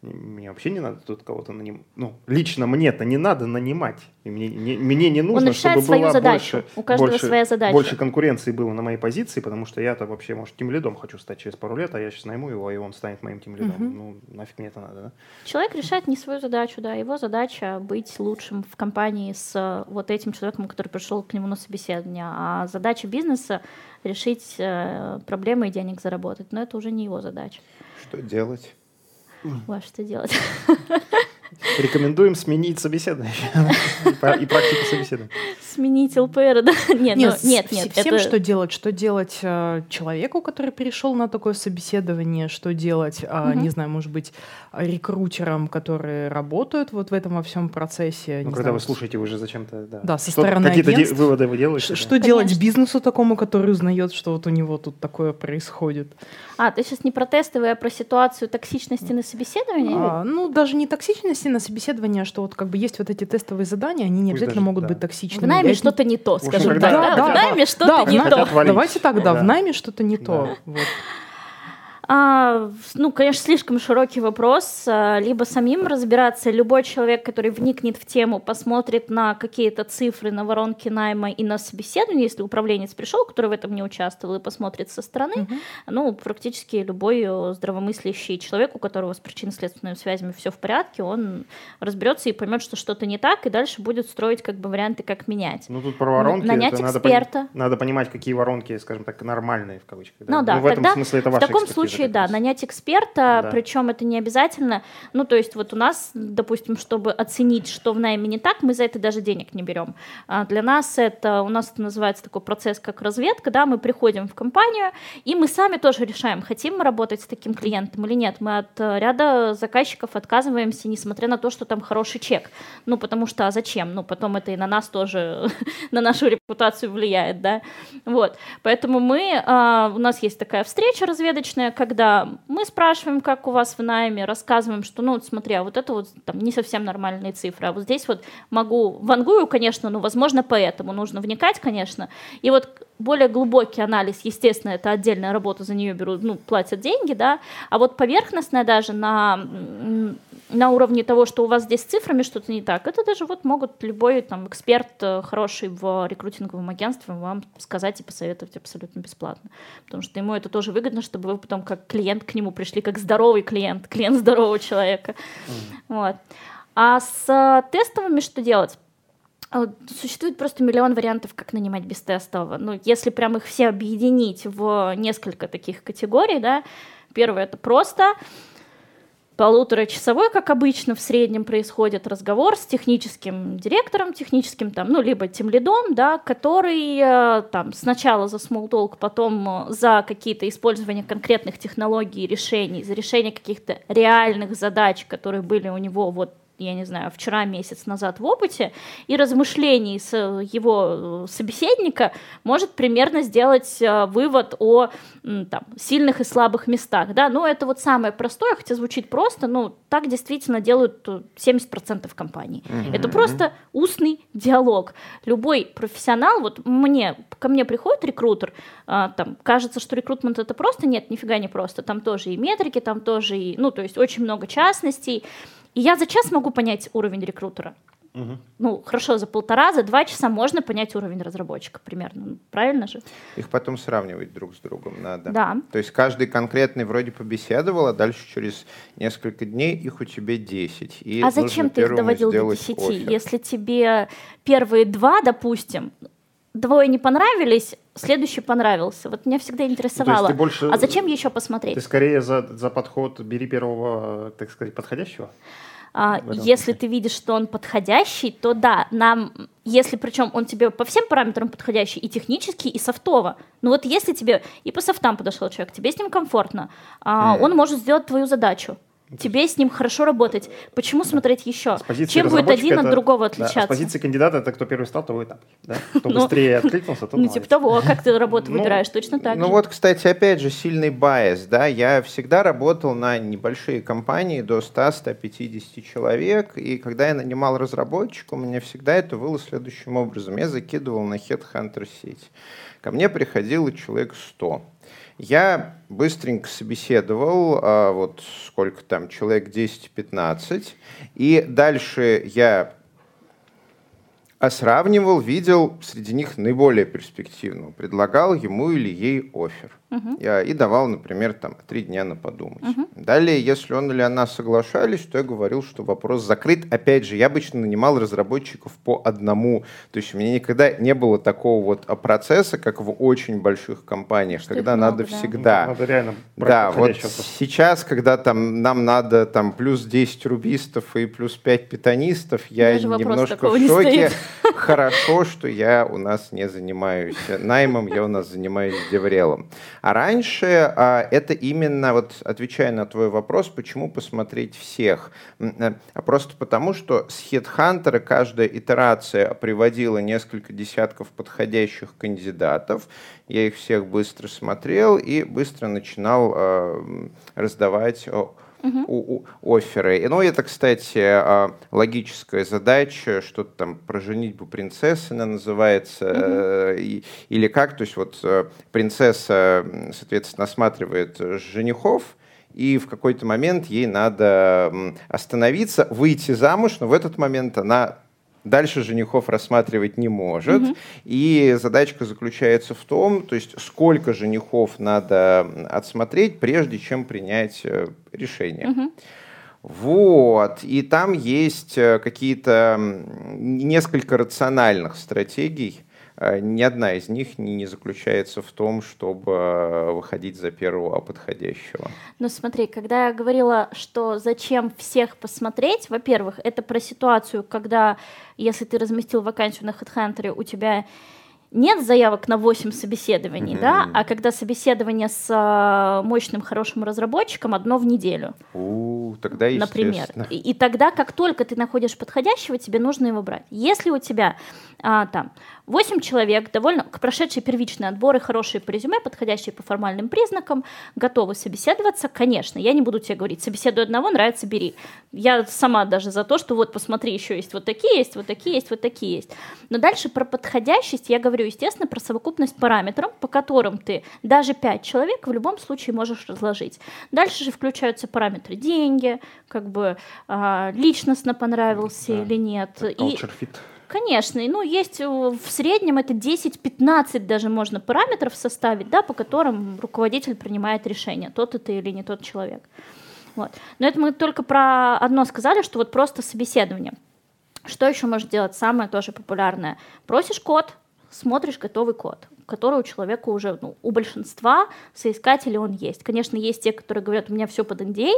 Мне вообще не надо тут кого-то нанимать. Ну, лично мне-то не надо нанимать. И мне, не, мне не нужно, Он чтобы свою была задачу. больше, У каждого больше, своя задача. больше конкуренции было на моей позиции, потому что я-то вообще, может, тем лидом хочу стать через пару лет, а я сейчас найму его, и он станет моим тем лидом. Мгм. Ну, нафиг мне это надо, да? Человек решает не свою задачу, да. Его задача быть лучшим в компании с вот этим человеком, который пришел к нему на собеседование. А задача бизнеса решить э, проблемы и денег заработать. Но это уже не его задача. Что делать? Ой, что делать? Рекомендуем сменить собеседование и пра- и практику собеседования. Сменить ЛПР, да? Нет, ну, с- нет, вс- нет. Всем это- что делать? Что делать э, человеку, который пришел на такое собеседование? Что делать, а, не знаю, может быть, рекрутерам, которые работают вот в этом во всем процессе? Ну, когда знаю, вы слушаете, вы же зачем-то... Да, Да, со Что- стороны Какие-то выводы вы делаете? Ш- да? Что делать Конечно. бизнесу такому, который узнает, что вот у него тут такое происходит? А, ты сейчас не про тестовые, а про ситуацию токсичности на собеседовании? А, ну, даже не токсичности на собеседование, что вот как бы есть вот эти тестовые задания, они не Пусть обязательно даже, могут да. быть В токсичными. найме Я это- что-то не то, скажем так. Да, да? да, В найме да, что-то в не то. Давайте так, да, в найме что-то не то. Вот. А, ну, конечно, слишком широкий вопрос. А, Либо самим разбираться. Любой человек, который вникнет в тему, посмотрит на какие-то цифры, на воронки найма и на собеседование, если управленец пришел, который в этом не участвовал, и посмотрит со стороны, Мгм. ну, практически любой э, здравомыслящий человек, у которого с причинно-следственными связями все в порядке, он разберется и поймет, что что-то не так, и дальше будет строить как бы варианты, как менять. Ну, тут про воронки. Нанять это надо эксперта. пони- Надо понимать, какие воронки, скажем так, нормальные, в кавычках. Ну да, в этом смысле это В ваша таком экспертиза случае, как да, нанять эксперта, Да. причем это не обязательно. Ну, то есть вот у нас, допустим, чтобы оценить, что в найме не так, мы за это даже денег не берем. А для нас это, у нас это называется такой процесс, как разведка, да, мы приходим в компанию, и мы сами тоже решаем, хотим мы работать с таким клиентом или нет. Мы от э, ряда заказчиков отказываемся, несмотря на то, что там хороший чек. Ну, потому что, а зачем? Ну, потом это и на нас тоже, на нашу репутацию влияет, да. Вот, поэтому мы, а, у нас есть такая встреча разведочная, когда мы спрашиваем, как у вас в найме, рассказываем, что, ну, вот смотри, а вот это вот там не совсем нормальные цифры, а вот здесь вот могу, вангую, конечно, но, возможно, поэтому нужно вникать, конечно, и вот более глубокий анализ, естественно, это отдельная работа, за нее берут, ну, платят деньги, да, а вот поверхностная даже на, на уровне того, что у вас здесь с цифрами что-то не так, это даже вот могут любой там эксперт э, хороший в рекрутинговом агентстве вам сказать и посоветовать абсолютно бесплатно, потому что ему это тоже выгодно, чтобы вы потом как клиент к нему пришли, как здоровый клиент, клиент здорового человека, вот. А с э, тестовыми что делать? А, Существует просто миллион вариантов, как нанимать без тестового. Ну, если прям их все объединить в несколько таких категорий, да, первое это просто полуторачасовой, как обычно в среднем происходит разговор с техническим директором, техническим там, ну, либо тем лидом, да, который э, там сначала за small talk, потом э, за какие-то использования конкретных технологий, решений, за решение каких-то реальных задач, которые были у него вот я не знаю, вчера месяц назад в опыте, и размышлений с его э, собеседника может примерно сделать э, вывод о там, сильных и слабых местах. Да? Ну, это вот самое простое, хотя звучит просто, но так действительно делают э, 70% компаний. Это просто устный диалог. Любой профессионал, вот мне, ко мне приходит рекрутер, там, кажется, что рекрутмент это просто, нет, нифига не просто, там тоже и метрики, там тоже и, ну, то есть очень много частностей, и я за час могу понять уровень рекрутера. Мгм. Ну, хорошо, за полтора, за два часа можно понять уровень разработчика примерно. Ну, Правильно же? Их потом сравнивать друг с другом надо. Да. То есть каждый конкретный вроде побеседовал, а дальше через несколько дней их у тебя 10. И а зачем ты их доводил до сделать 10? оффер. Если тебе первые два, допустим, двое не понравились, следующий понравился. Вот меня всегда интересовало. ты больше- А зачем еще Ты посмотреть? скорее за, за подход бери первого, так сказать, подходящего? А, если смысле. ты видишь, что он подходящий, то да, нам, если причем он тебе по всем параметрам подходящий, и технически, и софтово. Ну вот если тебе и по софтам подошел человек, тебе с ним комфортно, а, Хм. он может сделать твою задачу. Тебе с ним хорошо работать. Почему смотреть еще? Чем будет один от другого да, отличаться? с позиции кандидата это кто первый стал, того и там. Да? Кто Ну, быстрее откликнулся, тот Ну, типа того, а как ты работу Ну, выбираешь? Точно так Ну же. вот, кстати, опять же, сильный байс, да, я всегда работал на небольшие компании до 100-150 человек, и когда я нанимал разработчика, у меня всегда это было следующим образом. Я закидывал на Headhunter сеть. Ко мне приходило человек 100. Я быстренько собеседовал, а, вот сколько там, человек 10-15, и дальше я а сравнивал, видел среди них наиболее перспективного, предлагал ему или ей офер. Я, и давал, например, там три дня на подумать. Далее, если он или она соглашались, то я говорил, что вопрос закрыт. Опять же, я обычно нанимал разработчиков по одному. То есть у меня никогда не было такого вот а, процесса, как в очень больших компаниях, Что когда их надо много, да. всегда. Надо реально Да, вот сейчас, когда там нам надо там плюс 10 рубистов и плюс 5 питанистов, я Даже немножко в не шоке. Хорошо, что я у нас не занимаюсь наймом, я у нас занимаюсь деврелом. А раньше а, это именно, вот отвечая на твой вопрос, почему посмотреть всех? Э, А просто потому, что с HeadHunter каждая итерация приводила несколько десятков подходящих кандидатов. Я их всех быстро смотрел и быстро начинал а, раздавать о, у- у- офферы. И, Ну, это, кстати, а, логическая задача, что-то там про женитьбу принцессы она называется, э, и- или как, то есть вот э, принцесса, соответственно, осматривает женихов, и в какой-то момент ей надо остановиться, выйти замуж, но в этот момент она дальше женихов рассматривать не может. И задачка заключается в том, то есть сколько женихов надо отсмотреть, прежде чем принять э, решение. Вот, и там есть э, какие-то несколько рациональных стратегий. Э, Ни одна из них не, заключается в том, чтобы э, выходить за первого подходящего. Ну смотри, когда я говорила, что зачем всех посмотреть, во-первых, это про ситуацию, когда если ты разместил вакансию на HeadHunter, у тебя нет заявок на 8 собеседований, да, а когда собеседование с а, мощным, хорошим разработчиком одно в неделю, У, тогда например. И, и тогда, как только ты находишь подходящего, тебе нужно его брать. Если у тебя а, там 8 человек, довольно прошедшие первичные отборы, хорошие по резюме, подходящие по формальным признакам, готовы собеседоваться, конечно, я не буду тебе говорить, собеседуй одного, нравится, бери. Я сама даже за то, что вот посмотри, еще есть вот такие, есть вот такие, есть вот такие есть. Но дальше про подходящесть я говорю, естественно, про совокупность параметров, по которым ты даже 5 человек в любом случае можешь разложить. Дальше же включаются параметры деньги, как бы а, личностно понравился Да. или нет. И, Culture fit. Конечно, и, ну, есть э, в среднем это 10-15 даже можно параметров составить, да, по которым руководитель принимает решение, тот это или не тот человек. Вот. Но это мы только про одно сказали, что вот просто собеседование. Что еще может делать самое тоже популярное? Просишь код, смотришь готовый код, который у человека уже, ну, у большинства соискателей он есть. Конечно, есть те, которые говорят, у меня все под NDA,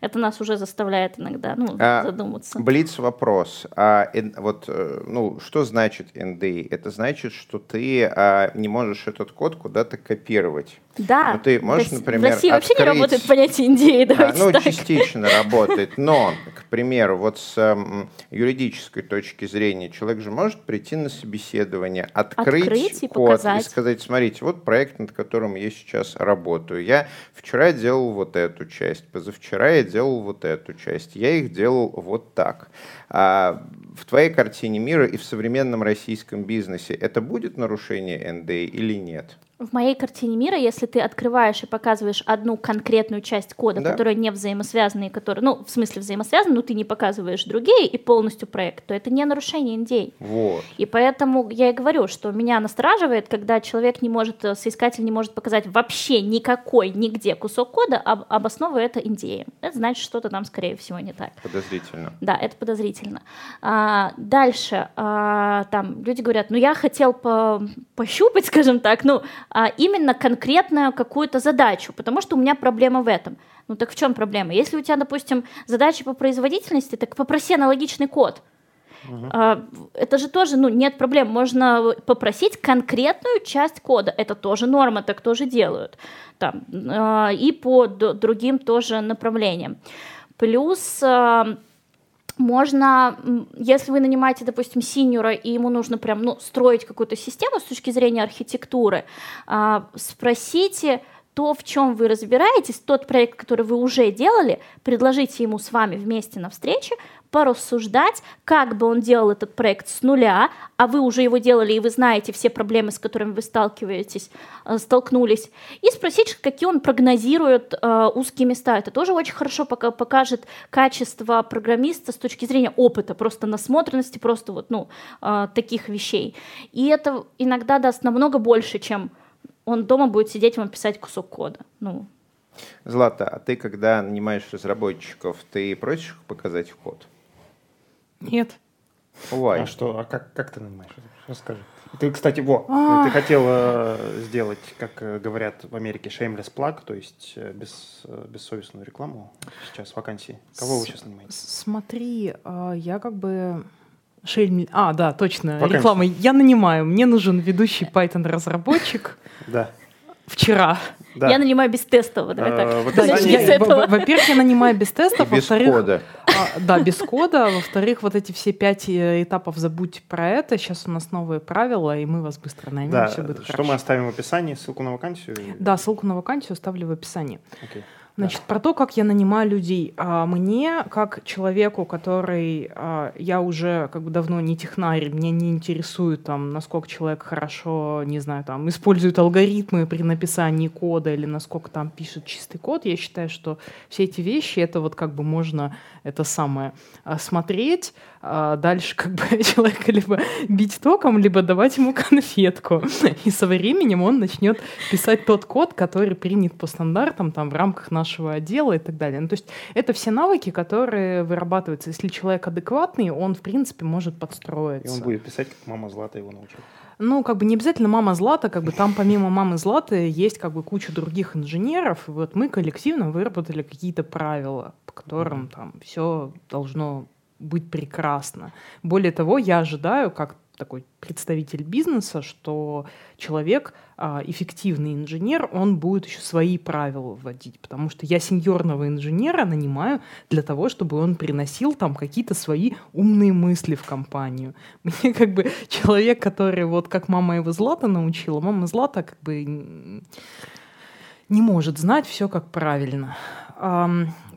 это нас уже заставляет иногда ну, А, задуматься. Блиц вопрос. А, вот, э, ну, что значит NDA? Это значит, что ты а, не можешь этот код куда-то копировать. Да, Ну, ты можешь, Рос- например, в России вообще не открыть- работает понятие NDA, А, давайте ну, так. частично работает, но, к примеру, вот с м, юридической точки зрения человек же может прийти на собеседование, открыть, Открыть и код показать. и сказать, смотрите, вот проект, над которым я сейчас работаю. Я вчера делал вот эту часть, позавчера я делал вот эту часть, я их делал вот так. А в твоей картине мира и в современном российском бизнесе это будет нарушение NDA или нет? В моей картине мира, если ты открываешь и показываешь одну конкретную часть кода, Да. которая не взаимосвязана, и которая, ну, в смысле взаимосвязана, но ты не показываешь другие и полностью проект, то это не нарушение NDA. Вот. И поэтому я и говорю, что меня настораживает, когда человек не может, э, соискатель не может показать вообще никакой, нигде кусок кода, об, обосновывая это NDA. Это значит, что-то там, скорее всего, не так. Подозрительно. Да, это подозрительно. А, дальше, а, там люди говорят, ну я хотел по- пощупать, скажем так, ну а, именно конкретную какую-то задачу, потому что у меня проблема в этом. Ну так в чем проблема? Если у тебя, допустим, задача по производительности, так попроси аналогичный код. А, Это же тоже, ну, нет проблем. Можно попросить конкретную часть кода. Это тоже норма, так тоже делают. Там, а, и по другим тоже направлениям. Плюс э, можно, если вы нанимаете, допустим, синьора, и ему нужно прям ну, строить какую-то систему с точки зрения архитектуры, э, спросите то, в чем вы разбираетесь, тот проект, который вы уже делали, предложите ему с вами вместе на встрече, порассуждать, как бы он делал этот проект с нуля, а вы уже его делали, и вы знаете все проблемы, с которыми вы сталкиваетесь, э, столкнулись, и спросить, какие он прогнозирует э, узкие места. Это тоже очень хорошо пока покажет качество программиста с точки зрения опыта, просто насмотренности, просто вот, ну, э, таких вещей. И это иногда даст намного больше, чем он дома будет сидеть вам писать кусок кода. Ну, Злата, а ты, когда нанимаешь разработчиков, ты просишь их показать код? Нет. Why? А что, а как, как ты нанимаешь? Расскажи. Ты, кстати, во, а. ты хотела сделать, как э, говорят в Америке, shameless plug, то есть э, без, э, бессовестную рекламу сейчас в вакансии. Кого вы сейчас нанимаете? Смотри, а, я как бы Шельмель. А, да, точно. Вакансия. Реклама. Я нанимаю. Мне нужен ведущий Python-разработчик. Да. Вчера. Да. Я нанимаю без тестов. Давай так. Во-первых, я нанимаю без тестов. Без кода. А, да, без кода. Во-вторых, вот эти все пять э, этапов забудьте про это. Сейчас у нас новые правила, и мы вас быстро наймем. Да, все будет что хорошо. мы оставим в описании? Ссылку на вакансию? Да, ссылку на вакансию оставлю в описании. Okay. Значит, про то, как я нанимаю людей. А, мне, как человеку, который а, я уже как бы давно не технарь, меня не интересует там, насколько человек хорошо, не знаю, там, использует алгоритмы при написании кода или насколько там пишет чистый код. Я считаю, что все эти вещи, это вот как бы можно это самое а, смотреть, а дальше как бы человека либо бить током, либо давать ему конфетку. И со временем он начнет писать тот код, который принят по стандартам там в рамках нашего отдела и так далее. Ну, то есть это все навыки, которые вырабатываются. Если человек адекватный, он, в принципе, может подстроиться. И он будет писать, как мама Злата его научила. Ну, как бы не обязательно мама Злата, как бы там помимо мамы Златы есть как бы куча других инженеров. И вот мы коллективно выработали какие-то правила, по которым там все должно быть прекрасно. Более того, я ожидаю, как такой представитель бизнеса, что человек, а, эффективный инженер, он будет еще свои правила вводить, потому что я сеньорного инженера нанимаю для того, чтобы он приносил там какие-то свои умные мысли в компанию. Мне как бы человек, который вот как мама его Злата научила, мама Злата как бы не может знать все как правильно.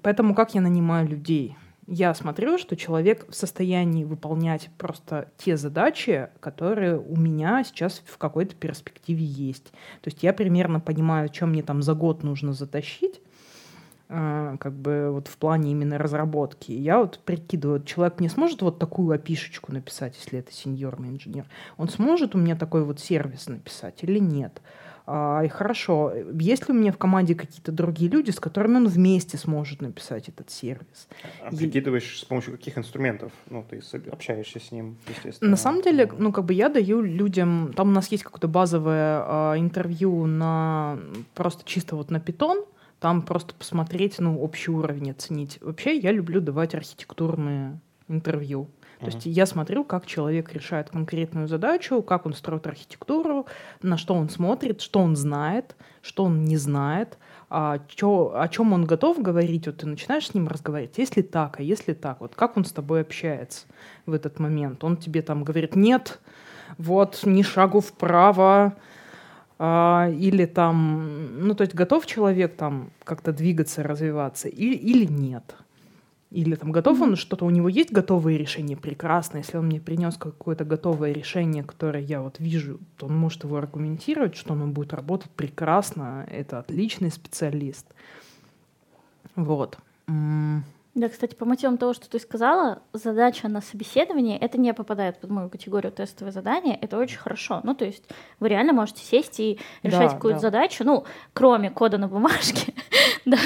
Поэтому как я нанимаю людей? Я смотрю, что человек в состоянии выполнять просто те задачи, которые у меня сейчас в какой-то перспективе есть. То есть я примерно понимаю, чем мне там за год нужно затащить, а, как бы вот в плане именно разработки. Я вот прикидываю, человек не сможет вот такую опишечку написать, если это сеньорный инженер. Он сможет у меня такой вот сервис написать или нет? А, и хорошо, есть ли у меня в команде какие-то другие люди, с которыми он вместе сможет написать этот сервис? А прикидываешь, с помощью каких инструментов? Ну, ты общаешься с ним, естественно. На самом деле, ну, как бы я даю людям... Там у нас есть какое-то базовое а, интервью на... Просто чисто вот на питон, там просто посмотреть, ну, общий уровень оценить. Вообще я люблю давать архитектурные интервью. То есть я смотрю, как человек решает конкретную задачу, как он строит архитектуру, на что он смотрит, что он знает, что он не знает, а, чё, о чем он готов говорить. Вот ты начинаешь с ним разговаривать, если так, а если так, вот как он с тобой общается в этот момент. Он тебе там говорит, нет, вот, ни шагу вправо, а, или там, ну, то есть готов человек там как-то двигаться, развиваться, или, или нет. Или там готов он что-то, у него есть готовые решения, прекрасно. Если он мне принес какое-то готовое решение, которое я вот вижу, то он может его аргументировать, что оно будет работать прекрасно. Это отличный специалист. Вот. Да, кстати, по мотивам того, что ты сказала, задача на собеседовании, это не попадает под мою категорию тестовое задание, это очень хорошо. Ну, то есть вы реально можете сесть и решать да, какую-то да. задачу, ну, кроме кода на бумажке, да,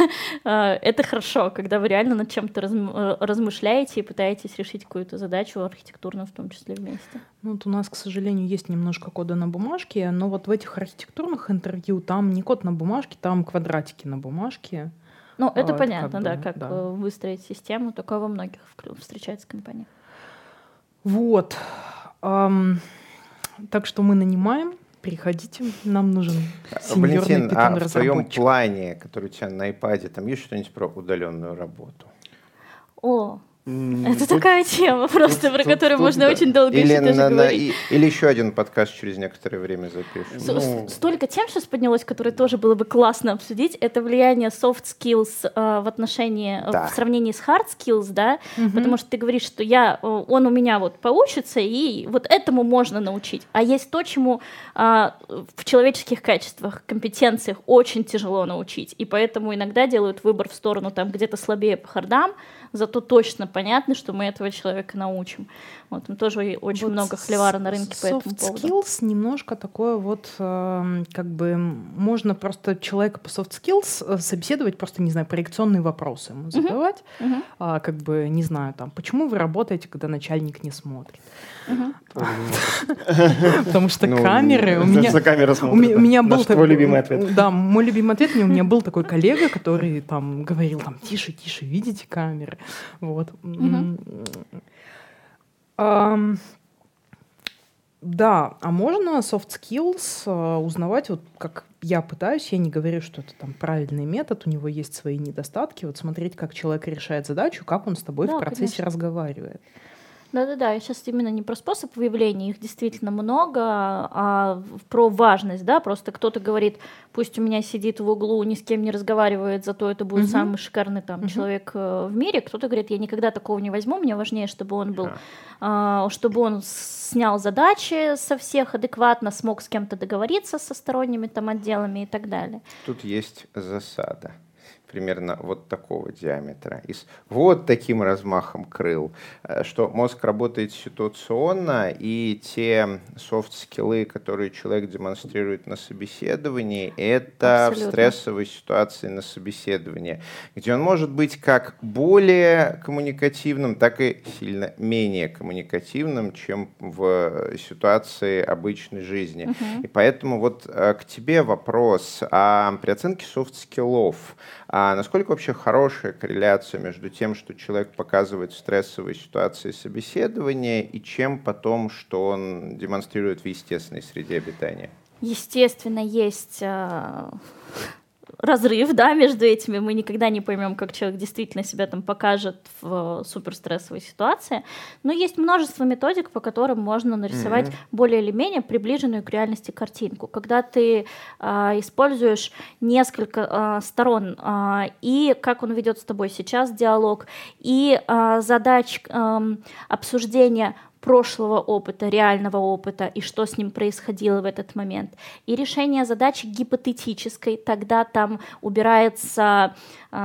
а, это хорошо, когда вы реально над чем-то э, размышляете и пытаетесь решить какую-то задачу архитектурную в том числе вместе. Ну, вот у нас, к сожалению, есть немножко кода на бумажке, но вот в этих архитектурных интервью там не код на бумажке, там квадратики на бумажке. Ну, это вот, понятно, как да, бы, как да. Выстроить систему, такое во многих встречается в компаниях. Вот. Um, так что мы нанимаем, приходите, нам нужен Валентин, а в твоем плане, который у тебя на iPad, там есть что-нибудь про удаленную работу? О, это такая тема просто, про которую можно очень долго еще на- говорить. или еще один подкаст через некоторое время запишем. Ну. Столько тем сейчас поднялось, которые тоже было бы классно обсудить. Это влияние soft skills э, в отношении, э, в сравнении с hard skills, да, потому что ты говоришь, что я, э, он у меня вот поучится, и вот этому можно научить. А есть то, чему а, в человеческих качествах, компетенциях очень тяжело научить, и поэтому иногда делают выбор в сторону там где-то слабее по хардам, зато точно понятно, что мы этого человека научим. Вот, там тоже очень Вот много хлевара на рынке по soft этому поводу. skills немножко такое вот, эм, как бы, можно просто человека по soft skills э, собеседовать, просто, не знаю, проекционные вопросы ему задавать. Мгм. А, как бы, не знаю, там, почему вы работаете, когда начальник не смотрит? Потому что Ну, камеры... У меня, был такой- твой любимый ответ. Да, мой любимый ответ. У меня был такой коллега, который там говорил там тише, тише, видите камеры, вот. Ам, Да, а можно soft skills э, узнавать, вот как я пытаюсь, я не говорю, что это там правильный метод, у него есть свои недостатки, вот смотреть, как человек решает задачу, как он с тобой Да, в процессе конечно. разговаривает. Да-да-да, я сейчас именно не про способ выявления, их действительно много, а про важность, да, просто кто-то говорит, пусть у меня сидит в углу, ни с кем не разговаривает, зато это будет Мгм. самый шикарный там Мгм. человек э, в мире, кто-то говорит, я никогда такого не возьму, мне важнее, чтобы он был, Да. а, чтобы он снял задачи со всех адекватно, смог с кем-то договориться со сторонними там отделами и так далее. Тут есть засада. Примерно вот такого диаметра. И с вот таким размахом крыл. э, Что мозг работает ситуационно, и те софт-скиллы, которые человек демонстрирует на собеседовании, это в Абсолютно. стрессовой ситуации на собеседовании, где он может быть как более коммуникативным, так и сильно менее коммуникативным, чем в ситуации обычной жизни. И поэтому вот э, к тебе вопрос. А при оценке софт-скиллов, а насколько вообще хорошая корреляция между тем, что человек показывает в стрессовой ситуации собеседования, и чем потом, что он демонстрирует в естественной среде обитания? Естественно, есть а, разрыв, да, между этими. Мы никогда не поймем, как человек действительно себя там покажет в суперстрессовой ситуации. Но есть множество методик, по которым можно нарисовать более или менее приближенную к реальности картинку. Когда ты а, используешь несколько а, сторон а, и как он ведет с тобой сейчас диалог, и а, задач ам, обсуждения прошлого опыта, реального опыта и что с ним происходило в этот момент. И решение задачи гипотетической, тогда там убирается,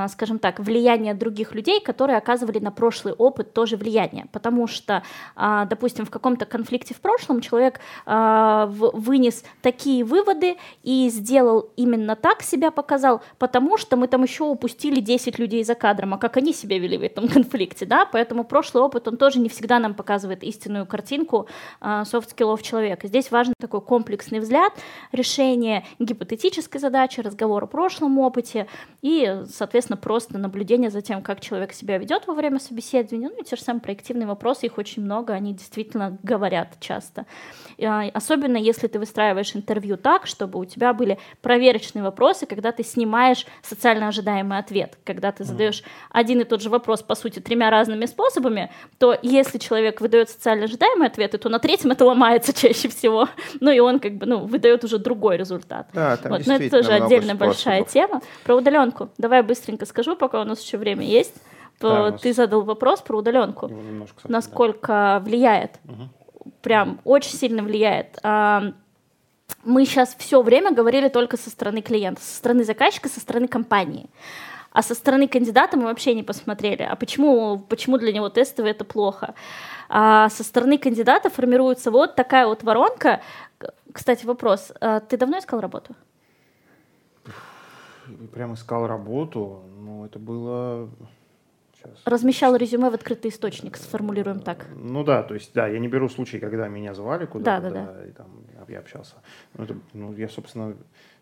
скажем так, влияние других людей, которые оказывали на прошлый опыт тоже влияние. Потому что, а, допустим, в каком-то конфликте в прошлом человек а, вынес такие выводы и сделал именно так себя показал, потому что мы там еще упустили 10 людей за кадром, а как они себя вели в этом конфликте, да, поэтому прошлый опыт, он тоже не всегда нам показывает истинную картинку софт-скиллов человека. Здесь важен такой комплексный взгляд, решение гипотетической задачи, разговор о прошлом опыте и, соответственно, просто наблюдение за тем, как человек себя ведет во время собеседования. Ну и те же самые проективные вопросы, их очень много, они действительно говорят часто. А, Особенно если ты выстраиваешь интервью так, чтобы у тебя были проверочные вопросы, когда ты снимаешь социально ожидаемый ответ. Когда ты задаешь один и тот же вопрос, по сути, тремя разными способами, то если человек выдает социально ожидаемые ответы, то на третьем это ломается чаще всего. Ну и он как бы ну, выдает уже другой результат. Да, там Вот, но это тоже отдельная большая тема. Про удаленку. Давай быстренько скажу, пока у нас еще время есть. Да, Ты задал вопрос про удаленку. Немножко, кстати, да. Насколько влияет? Мгм. Прям очень сильно влияет. А, Мы сейчас все время говорили только со стороны клиента, со стороны заказчика, со стороны компании. А со стороны кандидата мы вообще не посмотрели. А почему, почему для него тестовый это плохо? А со стороны кандидата формируется вот такая вот воронка. Кстати, вопрос. А Ты давно искал работу? Прям искал работу, ну это было... Сейчас. Размещал резюме в открытый источник, сформулируем так. Ну да, то есть, да, я не беру случай, когда меня звали куда-то, Да, да, да, и там я общался. Ну, это, ну, я, собственно,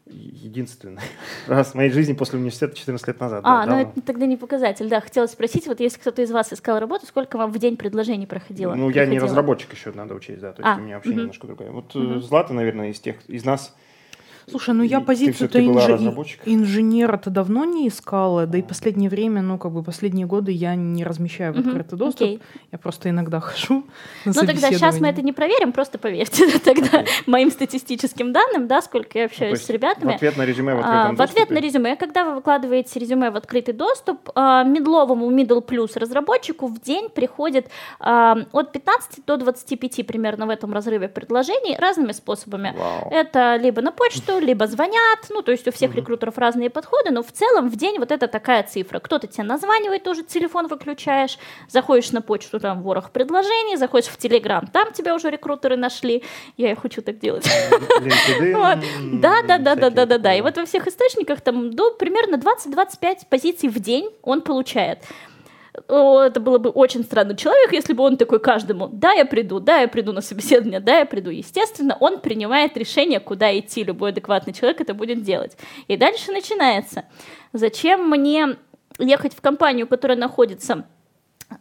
единственный раз в моей жизни после университета 14 лет назад. да, А, ну давно. это тогда не показатель. Да, хотела спросить, вот если кто-то из вас искал работу, сколько вам в день предложений проходило? Ну, я не разработчик еще, надо учесть, да, то есть А, у меня вообще мгм. немножко другая. Вот э, Злата, наверное, из тех, из нас, Слушай, ну я И позицию-то разработчиком? инженера-то давно не искала, да и последнее время, ну как бы последние годы я не размещаю в открытый доступ. окей. Я просто иногда хожу на Ну тогда сейчас мы это не проверим, просто поверьте тогда моим статистическим данным, да, сколько я Ну, общаюсь есть с ребятами. В ответ на резюме в А, открытом В ответ доступе? на резюме, когда вы выкладываете резюме в открытый доступ, а, медловому middle plus разработчику в день приходит а, от 15 до 25 примерно в этом разрыве предложений разными способами. Вау. Это либо на почту, либо звонят, ну, то есть у всех Мгм. рекрутеров разные подходы, но в целом в день вот это такая цифра. Кто-то тебе названивает, тоже телефон выключаешь, заходишь на почту, там ворох предложений, заходишь в Телеграм, там тебя уже рекрутеры нашли. Я и хочу так делать. Да, да, да, да, да, да, да. И вот во всех источниках там до примерно 20-25 позиций в день он получает. Это было бы очень странный человек, если бы он такой каждому, да, я приду, да, я приду на собеседование, да, я приду. Естественно, он принимает решение, куда идти. Любой адекватный человек это будет делать. И дальше начинается. Зачем мне ехать в компанию, которая находится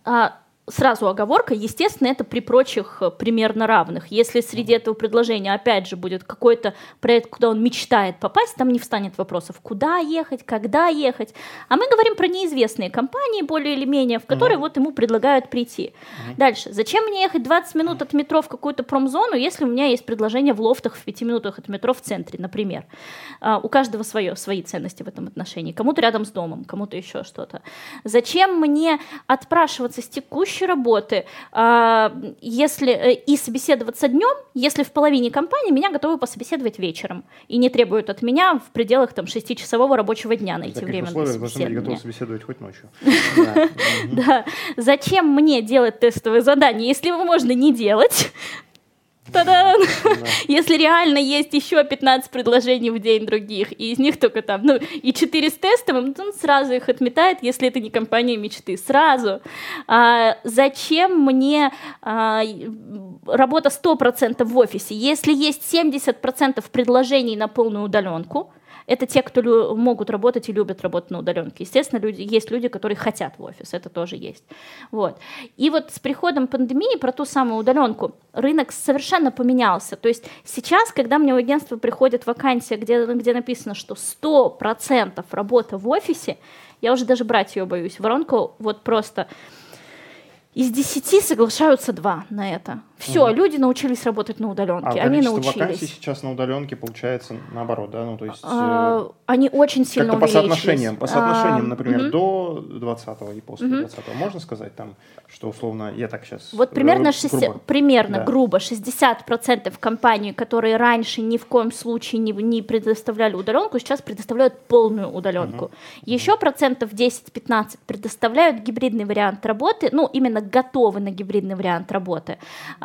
а, Сразу оговорка, естественно, это при прочих э, примерно равных. Если среди этого предложения, опять же, будет какой-то проект, куда он мечтает попасть, там не встанет вопросов, куда ехать, когда ехать. А мы говорим про неизвестные компании, более или менее, в которые вот ему предлагают прийти. Дальше. Зачем мне ехать 20 минут от метро в какую-то промзону, если у меня есть предложение в лофтах в 5 минутах от метро в центре, например? А, У каждого свое, свои ценности в этом отношении. Кому-то рядом с домом, кому-то еще что-то. Зачем мне отпрашиваться с текущей работы а, если, э, и собеседоваться днем, если в половине компаний меня готовы пособеседовать вечером и не требуют от меня в пределах там, 6-часового рабочего дня найти время условиях должны быть готовы собеседовать хоть ночью. Да. Зачем мне делать тестовые задания, если его можно не делать? Та-дам! Если реально есть еще 15 предложений в день других, и из них только там, ну, и 4 с тестовым, то он сразу их отметает, если это не компания мечты. Сразу. А, зачем мне а, работа 100% в офисе? Если есть 70% предложений на полную удаленку, это те, кто могут работать и любят работать на удаленке. Естественно, люди, есть люди, которые хотят в офис, это тоже есть. Вот. И вот с приходом пандемии про ту самую удаленку рынок совершенно поменялся. То есть сейчас, когда мне в агентство приходит вакансия, где, где написано, что 100% работа в офисе, я уже даже брать ее боюсь. Воронка вот просто из 10 соглашаются два на это. Все, Мгм. люди научились работать на А удаленке. они количество вакансий научились. сейчас на удаленке получается наоборот, да? Ну, то есть... э, А, они очень сильно Как-то по увеличились. соотношениям, по соотношениям, А, например, мгм. до 20 и после Мгм. 20 можно сказать там, что условно, я так сейчас... Вот примерно, 60, примерно Да. грубо 60% компаний, которые раньше ни в коем случае не, не предоставляли удаленку, сейчас предоставляют полную удаленку. Еще процентов 10-15 предоставляют гибридный вариант работы, ну, именно готовы на гибридный вариант работы,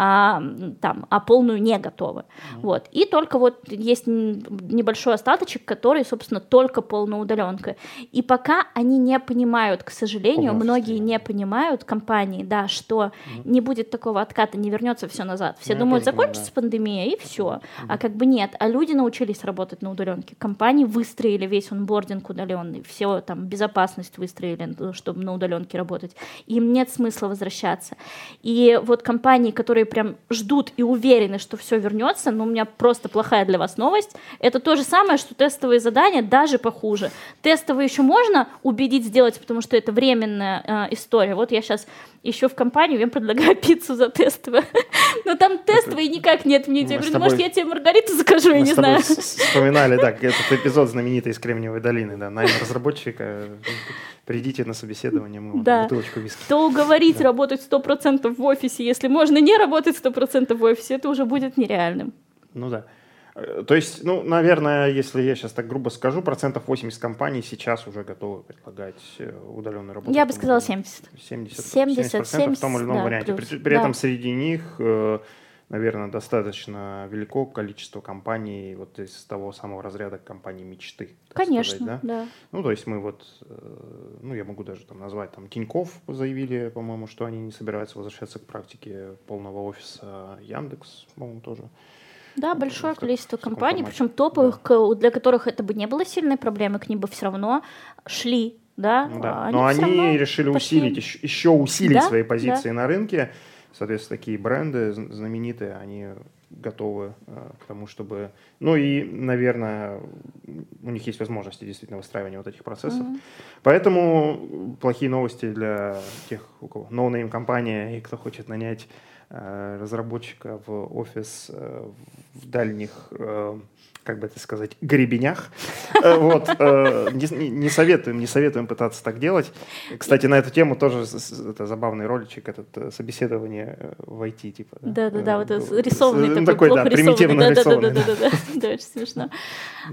а, там, а полную не готовы. Вот. И только вот есть небольшой остаточек, который, собственно, только полная удаленка. И пока они не понимают, к сожалению, многие да. не понимают компании, да, что не будет такого отката, не вернется все назад. Все Ну, думают, тоже думаю, закончится пандемия и все. А как бы нет. А люди научились работать на удаленке. Компании выстроили весь онбординг удаленный, все там безопасность выстроили, чтобы на удаленке работать. Им нет смысла возвращаться. И вот компании, которые прям ждут и уверены, что все вернется, ну у меня просто плохая для вас новость. Это то же самое, что тестовые задания, даже похуже. Тестовые еще можно убедить сделать, потому что это временная э, история. Вот я сейчас ищу в компанию, я им предлагаю пиццу за тестовые. Но там тестовые никак не отменить. Я говорю, ну, может, я тебе маргариту закажу, я не знаю. вспоминали, так, этот эпизод знаменитый из Кремниевой долины, да, найм разработчика, придите на собеседование, мы вам Да. бутылочку виски. То уговорить работать 100% в офисе, если можно не работать 100% в офисе, это уже будет нереальным. Ну да. Э, То есть, ну, наверное, если я сейчас так грубо скажу, процентов 80 компаний сейчас уже готовы предлагать э, удаленную работу. Я бы сказала или ином- 70. 70, 70, 70% в том или ином да, варианте. плюс. При, при Да. этом среди них, э, наверное, достаточно велико количество компаний вот из того самого разряда компаний мечты. Конечно, сказать, да? да. Ну, то есть мы вот, э, ну, я могу даже там назвать, там, Тиньков заявили, по-моему, что они не собираются возвращаться к практике полного офиса. Яндекс, по-моему, тоже. Да, Ну, большое количество компаний, причем топовых, к- для которых это бы не было сильной проблемой, к ним бы все равно шли, да. Ну да. а Но они решили пошли. усилить, еще, усилить Да, свои позиции на рынке. Соответственно, такие бренды знаменитые, они готовы э, к тому, чтобы... Ну и, наверное, у них есть возможности действительно выстраивания вот этих процессов. Mm-hmm. Поэтому плохие новости для тех, у кого no-name компания и кто хочет нанять э, разработчика в офис э, в дальних э, как бы это сказать, гребенях. Э, вот. Э, не, не советуем, не советуем пытаться так делать. Кстати, на эту тему тоже это забавный роличек, этот э, собеседование в IT, типа. Да-да-да, вот рисованный такой, да, примитивно рисованный. Да-да-да, да, очень смешно.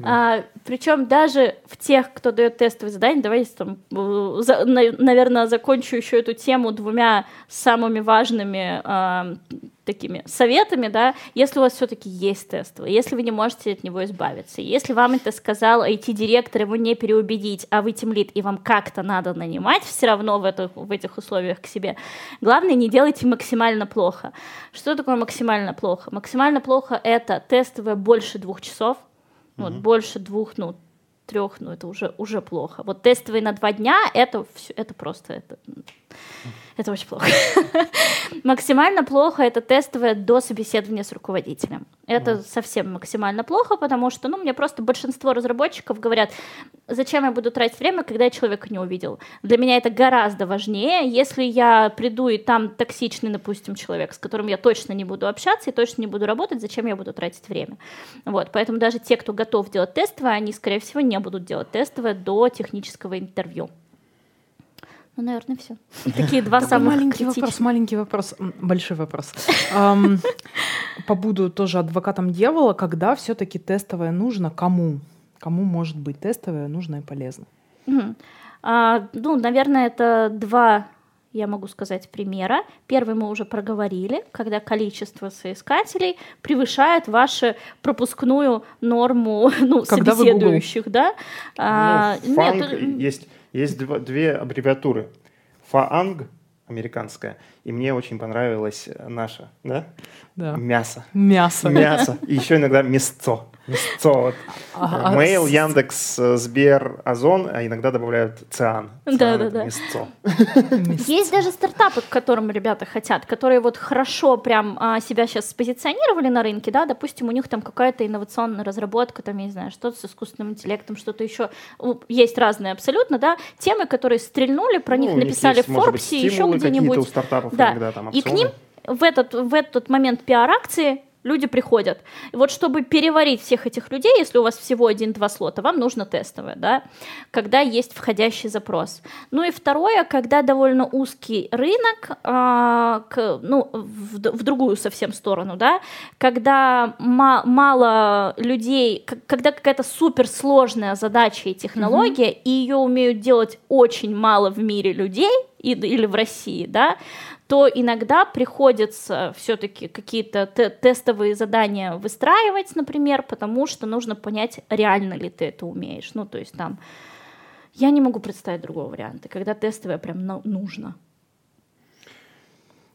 А, причем даже в тех, кто дает тестовые задания, давайте там, наверное, закончу еще эту тему двумя самыми важными а, такими советами, да, если у вас все-таки есть тестовый, если вы не можете от него избавиться, если вам это сказал IT-директор, его не переубедить, а вы темлит, и вам как-то надо нанимать все равно в, это, в этих условиях к себе, главное, не делайте максимально плохо. Что такое максимально плохо? Максимально плохо — это тестовое больше двух часов, mm-hmm. вот, больше двух, ну, трех, ну это уже, уже плохо. Вот тестовые на два дня, это, все, это просто, это, это очень плохо. максимально плохо это тестовое до собеседования с руководителем. Это mm. совсем максимально плохо, потому что, ну, мне просто большинство разработчиков говорят, зачем я буду тратить время, когда я человека не увидел. Для меня это гораздо важнее, если я приду и там токсичный, допустим, человек, с которым я точно не буду общаться и точно не буду работать, зачем я буду тратить время. Вот, поэтому даже те, кто готов делать тестовое, они, скорее всего, не будут делать тестовое до технического интервью. Ну, наверное, все. Такие два самых маленький вопрос, маленький вопрос, большой вопрос. Побуду тоже адвокатом дьявола, когда все-таки тестовое нужно кому? Кому может быть тестовое нужно и полезно? А, ну, наверное, это два я могу сказать, примера. Первый мы уже проговорили, когда количество соискателей превышает вашу пропускную норму ну, когда собеседующих. Да? Ну, а, нет, есть есть два, две аббревиатуры. ФААНГ, американская, и мне очень понравилась наша, да? Да. Мясо. Мясо. Мясо. И еще иногда мясцо. Мясцо. Вот. А, Mail, Яндекс, Сбер, Озон, а иногда добавляют циан. Да, да, да. Есть даже стартапы, к которым ребята хотят, которые вот хорошо прям а, себя сейчас спозиционировали на рынке, да, допустим, у них там какая-то инновационная разработка, там, я не знаю, что-то с искусственным интеллектом, что-то еще. Есть разные абсолютно, да, темы, которые стрельнули, про ну, них написали есть, в Forbes и еще где-нибудь. да. иногда там И к ним в этот, в этот момент пиар-акции люди приходят. И вот чтобы переварить всех этих людей, если у вас всего один-два слота, вам нужно тестовое, да, когда есть входящий запрос. Ну и второе, когда довольно узкий рынок, э, к, ну, в, в другую совсем сторону, да, когда ма- мало людей, когда какая-то суперсложная задача и технология, mm-hmm. и ее умеют делать очень мало в мире людей, и, или в России, да, то иногда приходится все-таки какие-то тестовые задания выстраивать, например, потому что нужно понять, реально ли ты это умеешь. Ну, то есть там я не могу представить другого варианта, когда тестовое прям нужно.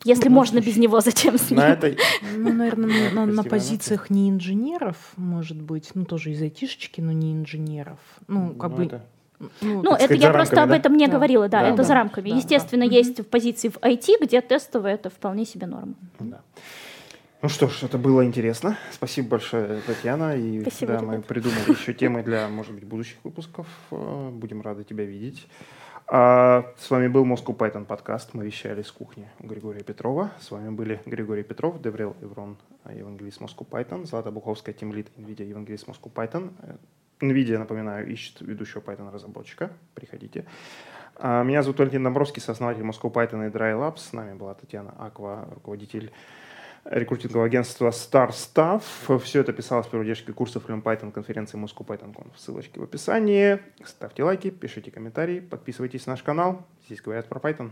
Если ну, можно без него, зачем с ним? На это... Ну, наверное, на, на позициях не инженеров, может быть, ну, тоже из айтишечки, но не инженеров. Ну, как ну, бы... Это ну, ну это сказать, я просто рамками, об этом не да? говорила, да, да это да, за рамками. Да, Естественно, да. есть в позиции в IT, где тестовые это вполне себе норма. Да. Ну что ж, это было интересно. Спасибо большое, Татьяна. И Спасибо, да, мы придумали еще темы для, может быть, будущих выпусков. Э, будем рады тебя видеть. А, с вами был Moscow Python подкаст. Мы вещали с кухни у Григория Петрова. С вами были Григорий Петров, Деврел Еврон, евангелист Moscow Python, Злата Буховская, Тимлит, NVIDIA, евангелист Moscow Python. NVIDIA, напоминаю, ищет ведущего Python-разработчика. Приходите. А, меня зовут Валентин Домбровский, сооснователь Moscow Python и Dry Labs. С нами была Татьяна Аква, руководитель рекрутингового агентства Star Staff. Все это писалось при поддержке курсов Learn Python конференции Moscow Python Conf. Ссылочки в описании. Ставьте лайки, пишите комментарии, подписывайтесь на наш канал. Здесь говорят про Python.